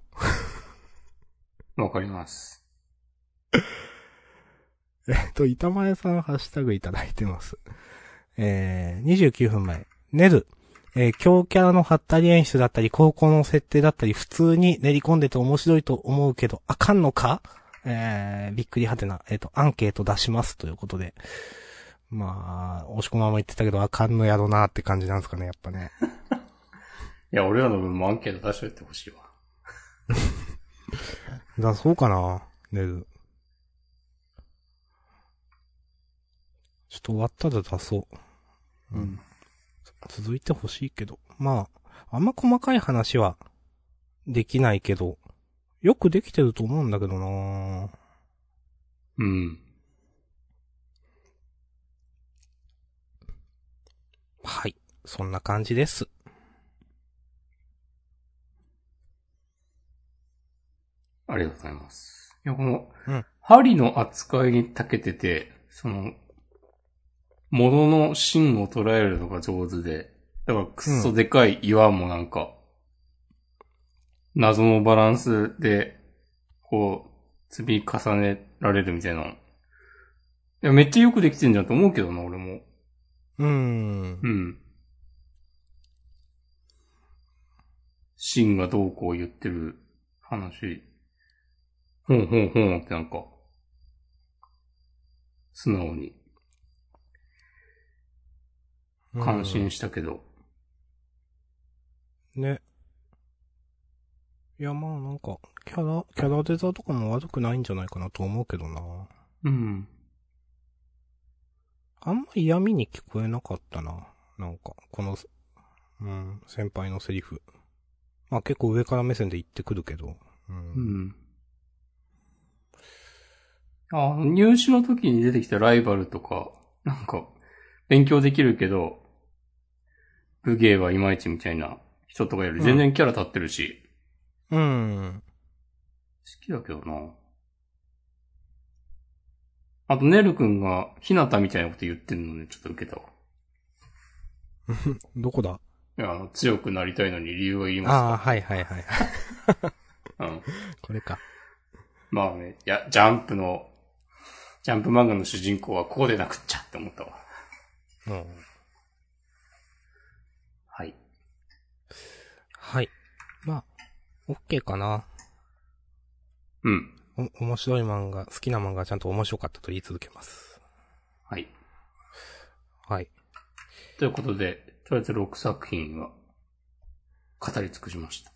わかります。えっと、板前さんハッシュタグいただいてます。えー、29分前。ネル。えー、強キャラのハったり演出だったり、高校の設定だったり、普通に練り込んでて面白いと思うけど、あかんのか？えー、びっくりはてな。えっ、と、アンケート出しますということで。まあ、押し込まま言ってたけど、あかんのやろなって感じなんですかね、やっぱね。いや、俺らの分もアンケート出しといてほしいわ。出そうかな、ネル。ちょっと終わったら出そう。うん。続いてほしいけど。まあ、あんま細かい話はできないけど、よくできてると思うんだけどなうん。はい。そんな感じです。ありがとうございます。いや、この、うん針の扱いに長けてて、その、物の芯を捉えるのが上手で、だからくっそでかい岩もなんか、謎のバランスで、こう、積み重ねられるみたいな。いや、めっちゃよくできてんじゃんと思うけどな、俺も。うーんう。ん。芯がどうこう言ってる話。ほんほんほんってなんか、素直に感心したけど。ね。いや、まあなんか、キャラ、キャラデザとかも悪くないんじゃないかなと思うけどな。うん。あんま嫌味に聞こえなかったな。なんか、この、うん、先輩のセリフ。まあ結構上から目線で言ってくるけど。うん。うん。あ、入試の時に出てきたライバルとか、なんか、勉強できるけど、武芸はいまいちみたいな人とかより全然キャラ立ってるし、うん。好きだけどな。あと、ねるくんが、ひなたみたいなこと言ってんのね、ちょっと受けたわ。どこだ？いや、あの、強くなりたいのに理由はいりあまあ、はいはいはい。す かうん。これか。まあね、いや、ジャンプの、ジャンプ漫画の主人公はこうでなくっちゃって思ったわ。うん。はい。はい。まあ、オッケーかな。うん。お、面白い漫画、好きな漫画はちゃんと面白かったと言い続けます。はい。はい。ということで、とりあえず6作品は、語り尽くしました。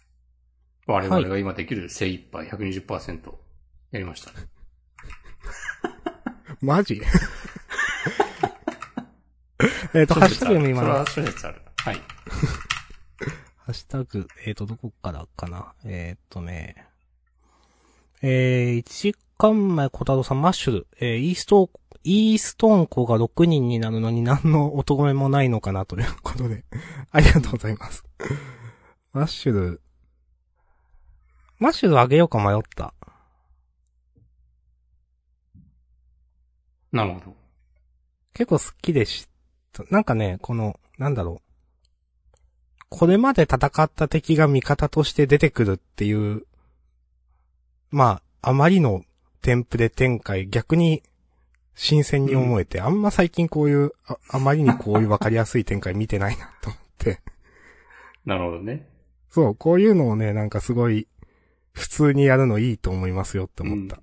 我々が今できる精一杯120%やりました。マジ？えっと、ハッシュタグ読みそれはます。はい。ハッシュタグ、えっ、と、どこからかな？えっ、とね。えー、1時間前、小太郎さん、マッシュル。えー、イースト、イーストーン校が6人になるのに何のお咎めもないのかなということで。ありがとうございます。マッシュル。マッシュルあげようか迷った。なるほど。結構好きでした。なんかね、この、なんだろう。これまで戦った敵が味方として出てくるっていう、まあ、あまりのテンプレ展開、逆に新鮮に思えて、あんま最近こういう、ああまりにこういうわかりやすい展開見てないなと思って。なるほどね。そう、こういうのをね、なんかすごい、普通にやるのいいと思いますよって思った。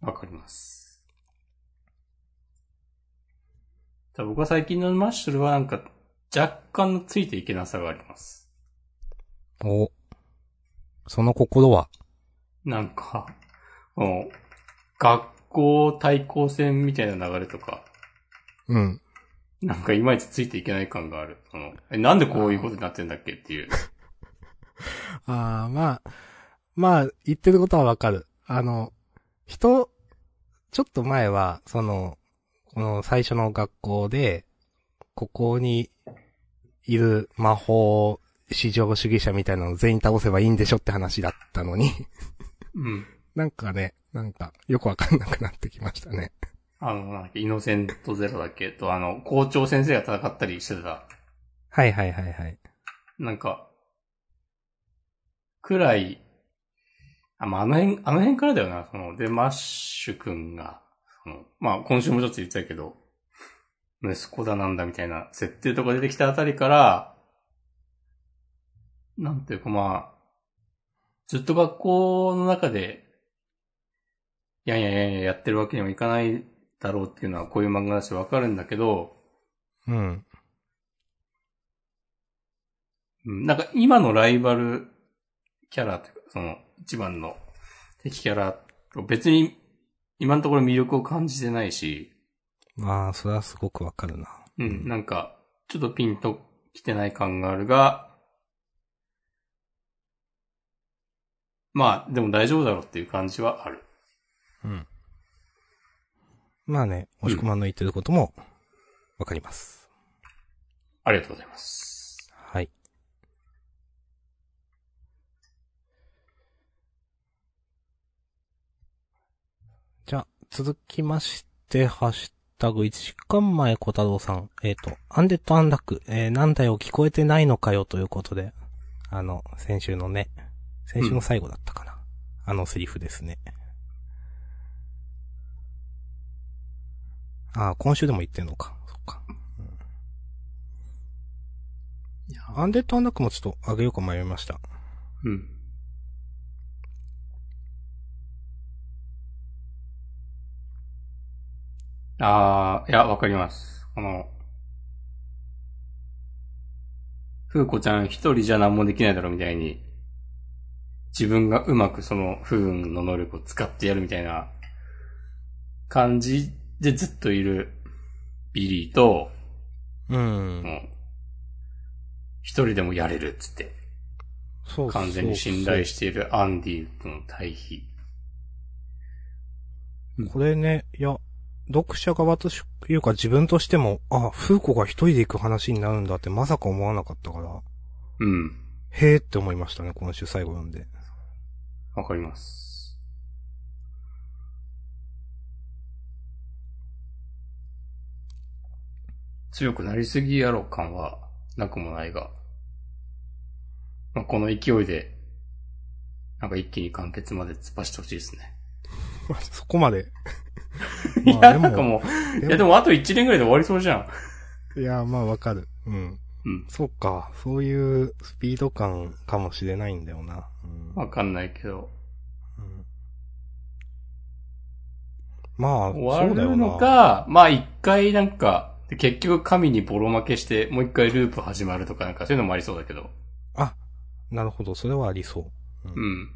わかります。ただ僕は最近のマッシュルはなんか、若干のついていけなさがあります。お。その心は、なんか、もう学校対抗戦みたいな流れとか、うん。なんかいまいちついていけない感がある。そのえ、なんでこういうことになってんだっけっていう。ああ、まあ、まあ、言ってることはわかる。あの、人、ちょっと前は、その、この最初の学校で、ここにいる魔法至上主義者みたいなの全員倒せばいいんでしょって話だったのに、うん。なんかね、なんか、よくわかんなくなってきましたね。あの、なんだっけイノセントゼロだっけと、あの、校長先生が戦ったりしてた。はいはいはいはい。なんか、くらい、あ、まあ、あの辺、あの辺からだよな、その、で、マッシュ君が、その、まあ、今週もちょっと言ってたけど、息子だなんだみたいな設定とか出てきたあたりから、なんていうかまあ、ずっと学校の中で、やんややんややってるわけにはいかないだろうっていうのはこういう漫画だしわかるんだけど、うん。うんなんか今のライバルキャラというか、その一番の敵キャラと別に今のところ魅力を感じてないし、まあ、それはすごくわかるな。うん、なんかちょっとピンと来てない感があるが、まあでも大丈夫だろうっていう感じはある。うん。まあね、押し込まんの言ってることも、わかります。ありがとうございます。はい。続きまして、ハッシュタグ1時間前小太郎さん。えっ、と、アンデッドアンラック、えー、なんだよ、聞こえてないのかよということで、あの、先週のね、先週の最後だったかな。あのセリフですね。ああ、今週でも言ってんのか。そっか。いやアンデッドアンラックもちょっと上げようか迷いました。うん。ああ、いや、わかります。この、ふうこちゃん一人じゃ何もできないだろみたいに、自分がうまくその不運の能力を使ってやるみたいな感じでずっといるビリーと、うん。もう、一人でもやれるっつって、そう完全に信頼しているアンディとの対比。これね、いや、読者側としいうか自分としても、あ、フーコが一人で行く話になるんだってまさか思わなかったから、うん。へーって思いましたね、今週最後読んで。わかります。強くなりすぎやろ感はなくもないが、まあ、この勢いで、なんか一気に完結まで突っ走ってほしいですね。そこまで。いや、なんかもう、でいやでもあと1年ぐらいで終わりそうじゃん。いや、まあわかる。うん。うん。そっか、そういうスピード感かもしれないんだよな。うんわかんないけど。うんまあ、終わるの。か、まあ一回なんか、で結局神にボロ負けして、もう一回ループ始まるとかなんかそういうのもありそうだけど。あ、なるほど、それはありそう。うんうん。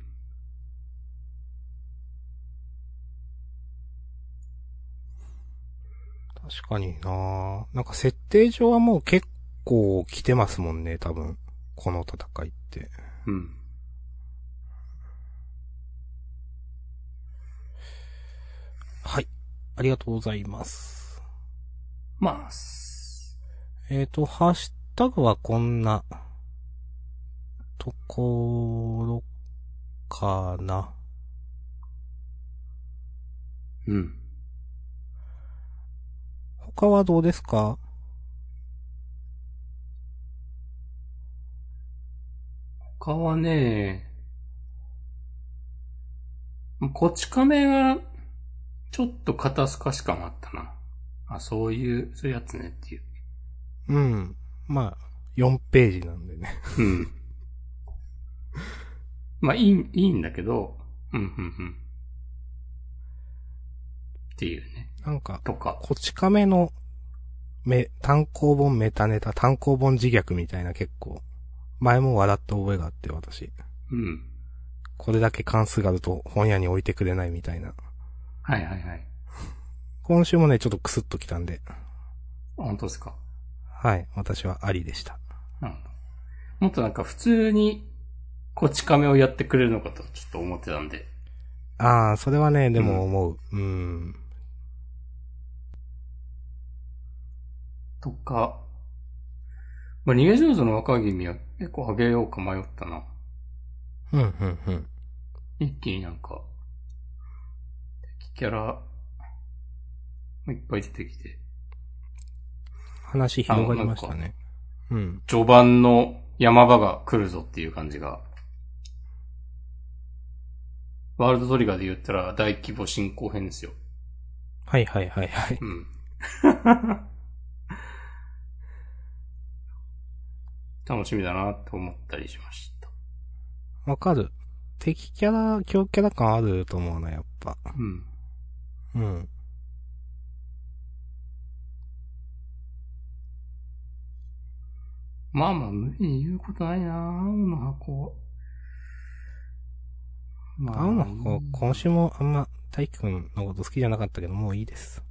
確かにななんか設定上はもう結構来てますもんね、多分。この戦いって。うん。はい。ありがとうございます。まあ、すえっ、と、ハッシュタグはこんな、ところ、かな。うん。他はどうですか？他はね、こち亀が、ちょっと肩透かし感あったな。あ、そういう、そういうやつねっていう。うん。まあ、4ページなんでね。うん。まあ、いい、いいんだけど、うん、うん、うん。っていうね。なんか、とか。こち亀の、め、単行本メタネタ、単行本自虐みたいな結構、前も笑った覚えがあって、私。うん。これだけ関数があると本屋に置いてくれないみたいな。はいはいはい。今週もね、ちょっとクスッときたんで、本当ですか？はい、私はありでした。うん。もっとなんか普通に、こち亀をやってくれるのかとちょっと思ってたんで。ああ、それはね、でも思う。うん。とか、まあ、逃げ上手の若君は結構あげようか迷ったな。うん、うん、うん。一気になんか、敵キャラ、いっぱい出てきて、話広がりましたね。うん。序盤の山場が来るぞっていう感じが、ワールドトリガーで言ったら大規模進行編ですよ。はいはいはいはい。うん。楽しみだなって思ったりしました。わかる。敵キャラ、強キャラ感あると思うな、やっぱ。うん。うん。まあまあ、無理に言うことないな青の箱。ま青の箱、今週もあんま、大輝くんのこと好きじゃなかったけど、もういいです。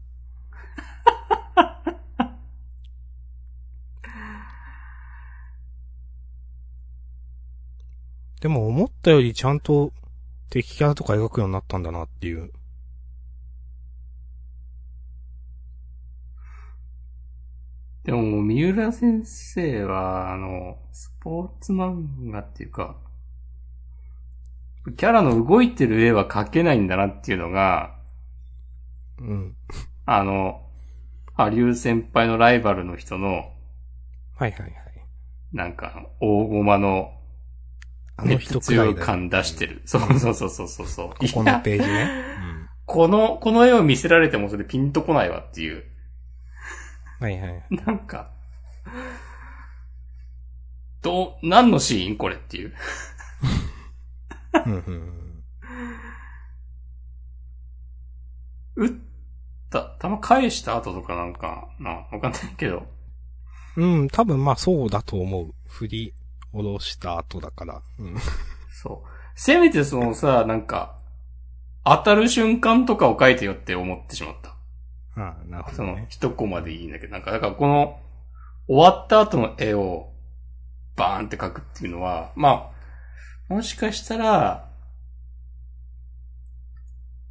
でも思ったよりちゃんと敵キャラとか描くようになったんだなっていう。でも三浦先生は、あの、スポーツ漫画っていうか、キャラの動いてる絵は描けないんだなっていうのが、うん。あの、ハリュー先輩のライバルの人の、はいはいはい。なんか、大駒の、あの人くらい強い感出してる。そうそうそうそうそうそう。ここのページね。この、この絵を見せられてもそれピンとこないわっていう。うん。はいはい。なんか、どう、何のシーンこれっていう。うんうんうん撃った、弾返した後とかなんかな、わかんないけど。うん、多分まあそうだと思う。振り下ろした後だから。うん。そう。せめてそのさ、なんか、当たる瞬間とかを書いてよって思ってしまった。ああ、なるほそのどね。一コマでいいんだけど、なんか、だからこの、終わった後の絵を、バーンって描くっていうのは、まあ、もしかしたら、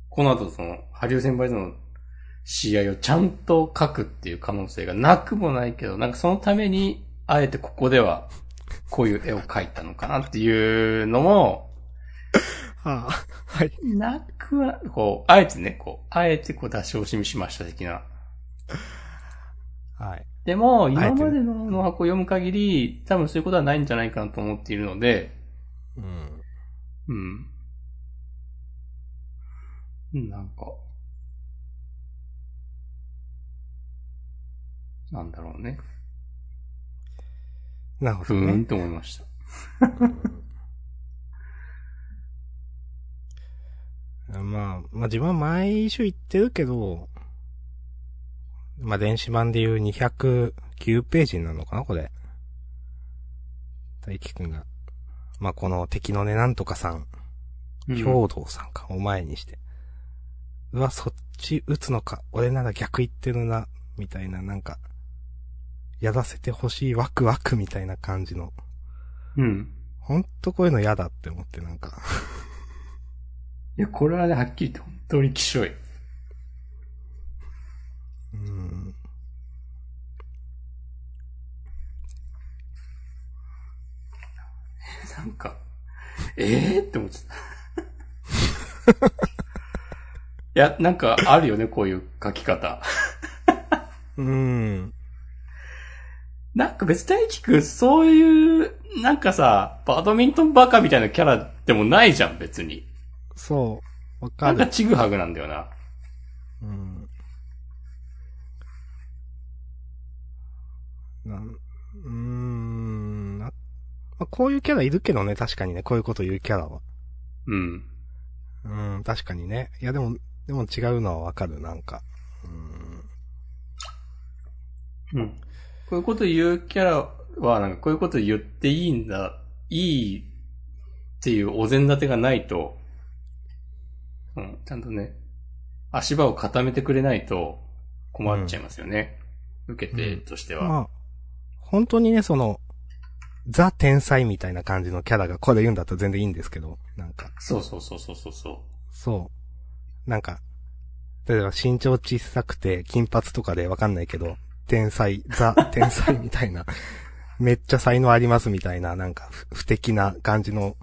この後その、ハリウ先輩との試合をちゃんと描くっていう可能性がなくもないけど、なんかそのために、あえてここでは、こういう絵を描いたのかなっていうのも、ああ、はい。なくは、こう、あえてね、こう、あえてこう出し惜しみしました的な。はい。でも、今までのの箱を読む限り、多分そういうことはないんじゃないかなと思っているので、うん。うん。うんなんか、なんだろうね。なるほどね。ふーんって思いました。まあ、まあ自分は毎週言ってるけど、まあ電子版でいう209ページになるのかな、これ。大輝くんが。まあこの敵のね、なんとかさん、兵道さんか、お前にして。うわ、そっち撃つのか、俺なら逆言ってるな、みたいな、なんか、やらせてほしいワクワクみたいな感じの。うん。ほんとこういうの嫌だって思って、なんか。いや、これはね、はっきり言って本当にきしょい。うん。なんか、ええー、って思っちゃった。いや、なんかあるよね、こういう書き方。うん。なんか別に大輝くん、そういう、なんかさ、バドミントンバカみたいなキャラでもないじゃん、別に。そう。わなんかかる。ちぐはぐなんだよな。うん。なん、うーん。なまあ、こういうキャラいるけどね、確かにね、こういうこと言うキャラは。うん。うん、確かにね。いや、でも、でも違うのはわかる、なんか。うん。うん。こういうこと言うキャラは、なんかこういうこと言っていいんだ、いいっていうお膳立てがないと、うん、ちゃんとね、足場を固めてくれないと困っちゃいますよね。受け手としては。まあ、本当にね、その、ザ天才みたいな感じのキャラがこれ言うんだったら全然いいんですけど、なんか、そうそうそうそうそうそそう。なんか、例えば身長小さくて金髪とかでわかんないけど、天才、ザ天才みたいな、めっちゃ才能ありますみたいな、なんか不不敵な感じの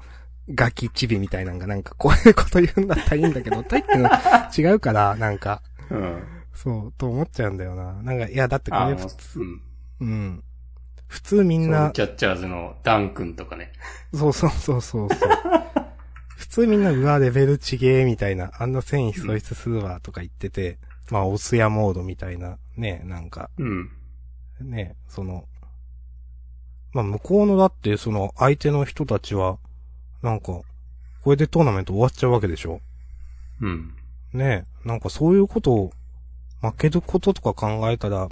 ガキチビみたいなのがなんかこういうこと言うんだったらいいんだけど、タイってのは違うから、なんか、う。うん。そう、と思っちゃうんだよな。なんか、いや、だってこれ普通、うん。うん。普通みんなル、キャッチャーズのダン君とかね。そうそうそうそうそう。普通みんな、うわ、レベルちげえ、みたいな、あんな繊維喪失するわ、とか言ってて、まあ、オスヤモードみたいな、ね、なんか、うん。ね、その、まあ、向こうのだって、その、相手の人たちは、なんか、これでトーナメント終わっちゃうわけでしょ？うん。ねなんかそういうことを、負けることとか考えたら、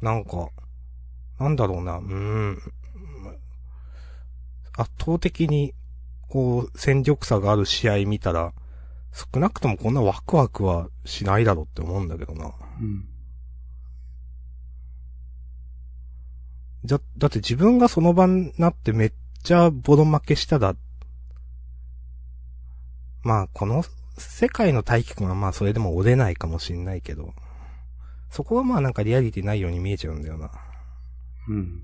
なんか、なんだろうな、うーん、圧倒的に、こう、戦力差がある試合見たら、少なくともこんなワクワクはしないだろうって思うんだけどな。うん。じゃ、だって自分がその場になってめっちゃボロ負けしたら、まあ、この世界の大輝くんはまあそれでも折れないかもしんないけど、そこはまあなんかリアリティないように見えちゃうんだよな。うん。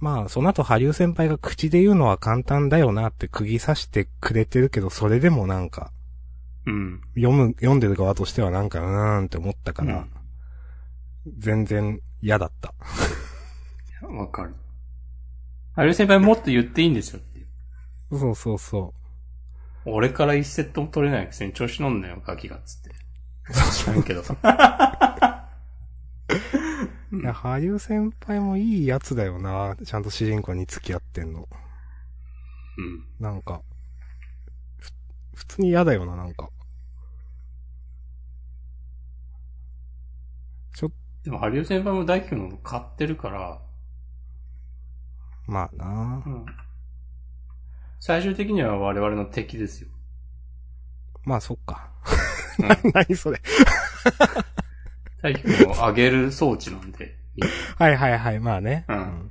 まあ、その後、ハリュー先輩が口で言うのは簡単だよなって釘刺してくれてるけど、それでもなんか、うん。読む、読んでる側としてはなんかうーんって思ったから、うん全然嫌だった。わかる。ある先輩もっと言っていいんですよって。そうそうそ俺から一セットも取れないくせに調子乗んなよ、ガキがっつって。知らんけど。う。いや、羽生先輩もいいやつだよな。ちゃんと主人公に付き合ってんの。うん。なんか、ふ普通に嫌だよな、なんか。ちょっでも、ハリウ先輩も大輝くんの買ってるから、まあなうん。最終的には我々の敵ですよ。まあそっか。う 何それ。大輝くんを上げる装置なんで。はいはいはい、まあね。うん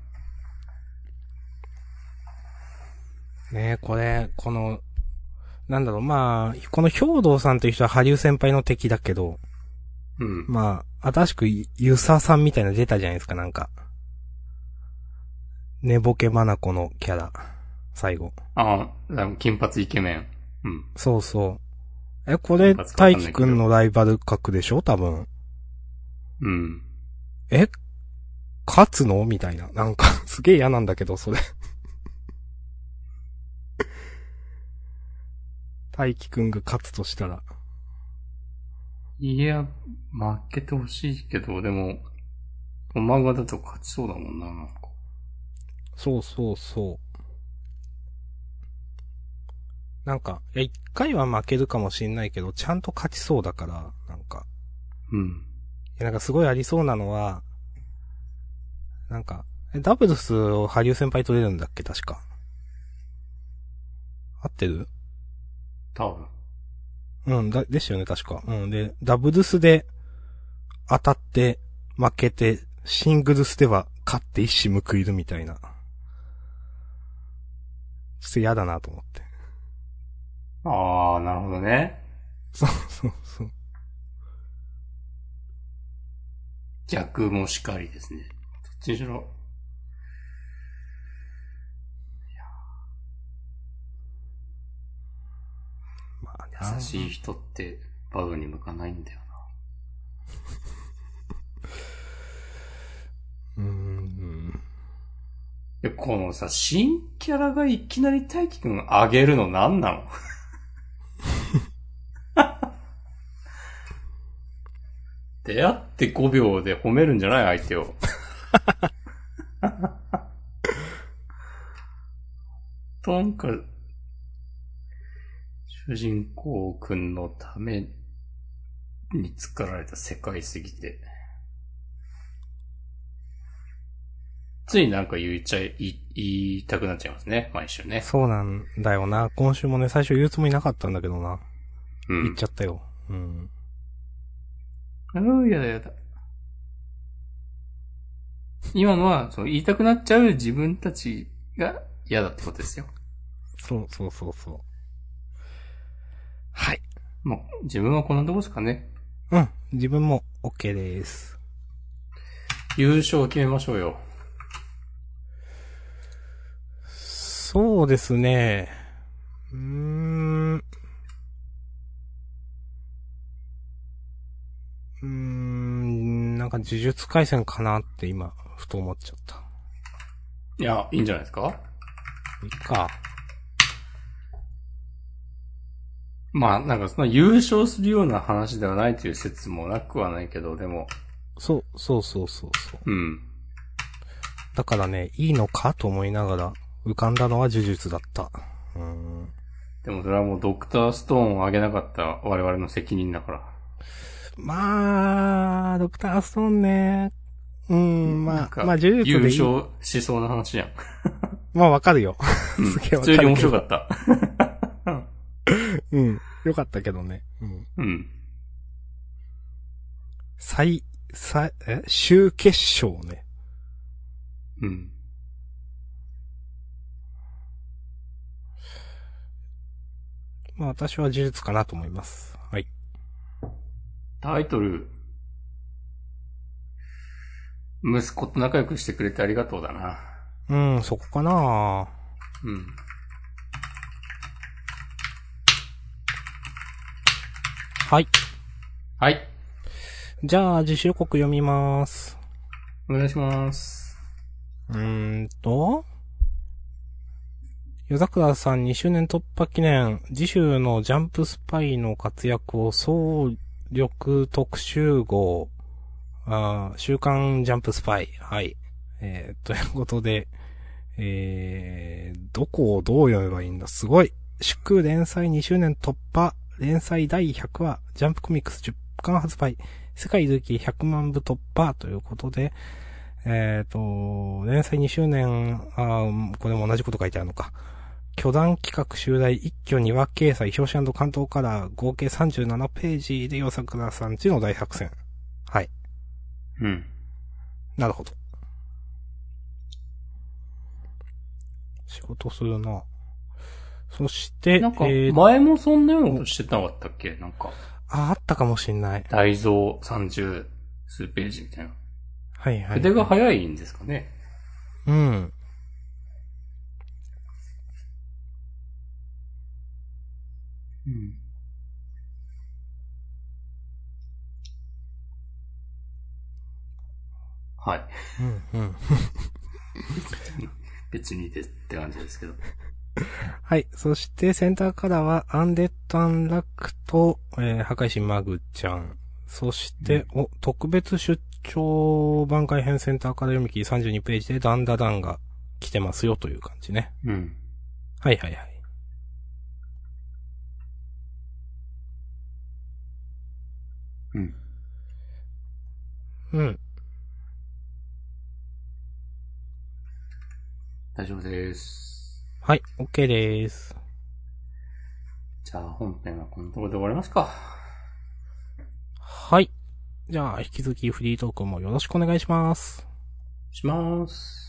ねえ、これ、この、なんだろう、まあ、この兵道さんという人は羽生先輩の敵だけど、うん。まあ、新しくゆゆささんみたいなの出たじゃないですか、なんか。寝ぼけまなこのキャラ。最後。ああ、金髪イケメン。うん。そうそう。え、これ、大輝くんのライバル格でしょ多分。うん。え？勝つの？みたいな。なんか、すげえ嫌なんだけど、それ。大輝くんが勝つとしたら。いや、負けてほしいけど、でも、この漫画だと勝ちそうだもんな、なんか。そうそうそう。なんか、いや、一回は負けるかもしんないけど、ちゃんと勝ちそうだから、なんか。うん。いや、なんかすごいありそうなのは、なんか、えダブルスを羽生先輩取れるんだっけ？確か。合ってる？多分。うん、だ、でしたよね、確か。うん、で、ダブルスで当たって負けて、シングルスでは勝って一矢報いるみたいな。ちょっと嫌だなと思って。ああ、なるほどね。そうそうそう。逆もしかりですね。どっちにしろ。まあな優しい人ってバドに向かないんだよな。うーん。このさ、新キャラがいきなり大輝くん上げるの何なの？出会って5秒で褒めるんじゃない相手を。と なんか、主人公くんのために作られた世界すぎて。ついなんか言っちゃい言いたくなっちゃいますね、毎週ね。そうなんだよな。今週もね、最初言うつもりなかったんだけどな。うん言っち。ゃったよ。うん。うん、やだやだ。今のは、そう、言いたくなっちゃう自分たちが嫌だってことですよ。そうそうそうそう。はい。もう、自分はこんなとこですかね。うん。自分も OK です。優勝を決めましょうよ。そうですね。うーん。うーん、なんか呪術回戦かなって今、ふと思っちゃった。いや、いいんじゃないですか？いいか。まあ、なんかその優勝するような話ではないという説もなくはないけど、でも、そう、そうそうそうそう。うん。だからね、いいのかと思いながら、浮かんだのは呪術だった。うーん。でもそれはもうドクターストーンを上げなかった我々の責任だから。まあ、ドクターストーンね。うーん、まあ、まあ、呪術優でいい。勝しそうな話やん。まあ、わかるよ。うん すげえわかる普通に面白かった。うん。よかったけどね。うん。うん。最、最、え？終決勝ね。うん。まあ、私は呪術かなと思います。はい。タイトル、息子と仲良くしてくれてありがとうだな。うん、そこかなうん。はい。はい。じゃあ、自主予告読みます。お願いします。うーんと、夜桜さん2周年突破記念、次週のジャンプスパイの活躍を総力特集号、あ週刊ジャンプスパイ。はい。えー、ということで、えー、どこをどう読めばいいんだ？すごい。祝連載2周年突破、連載第100話、ジャンプコミックス10巻発売、世界累計100万部突破。ということで、えっ、と、連載2周年、あこれも同じこと書いてあるのか。巨大企画襲来一挙2話掲載表紙関東から合計37ページで夜桜さんちの大作戦。はい。うん。なるほど。仕事するな。そして、なんか、えー前もそんなようなことしてなかったっけ？なんか、あ、あったかもしんない。大蔵30数ページみたいな。はいはい、はい。筆が早いんですかね？うん。うん。はい。うん、うん。別にですって感じですけど。はい。そして、センターカラーは、アンデッド・アンラックと、えー、破壊神マグちゃん。そして、お、特別出張番外編センターカラー読み切り32ページで、ダンダダンが来てますよという感じね。うん。はいはいはい。うん。うん。大丈夫です。はい、OK です。じゃあ本編はこのところで終わりますか。はい。じゃあ、引き続きフリートークもよろしくお願いします。します。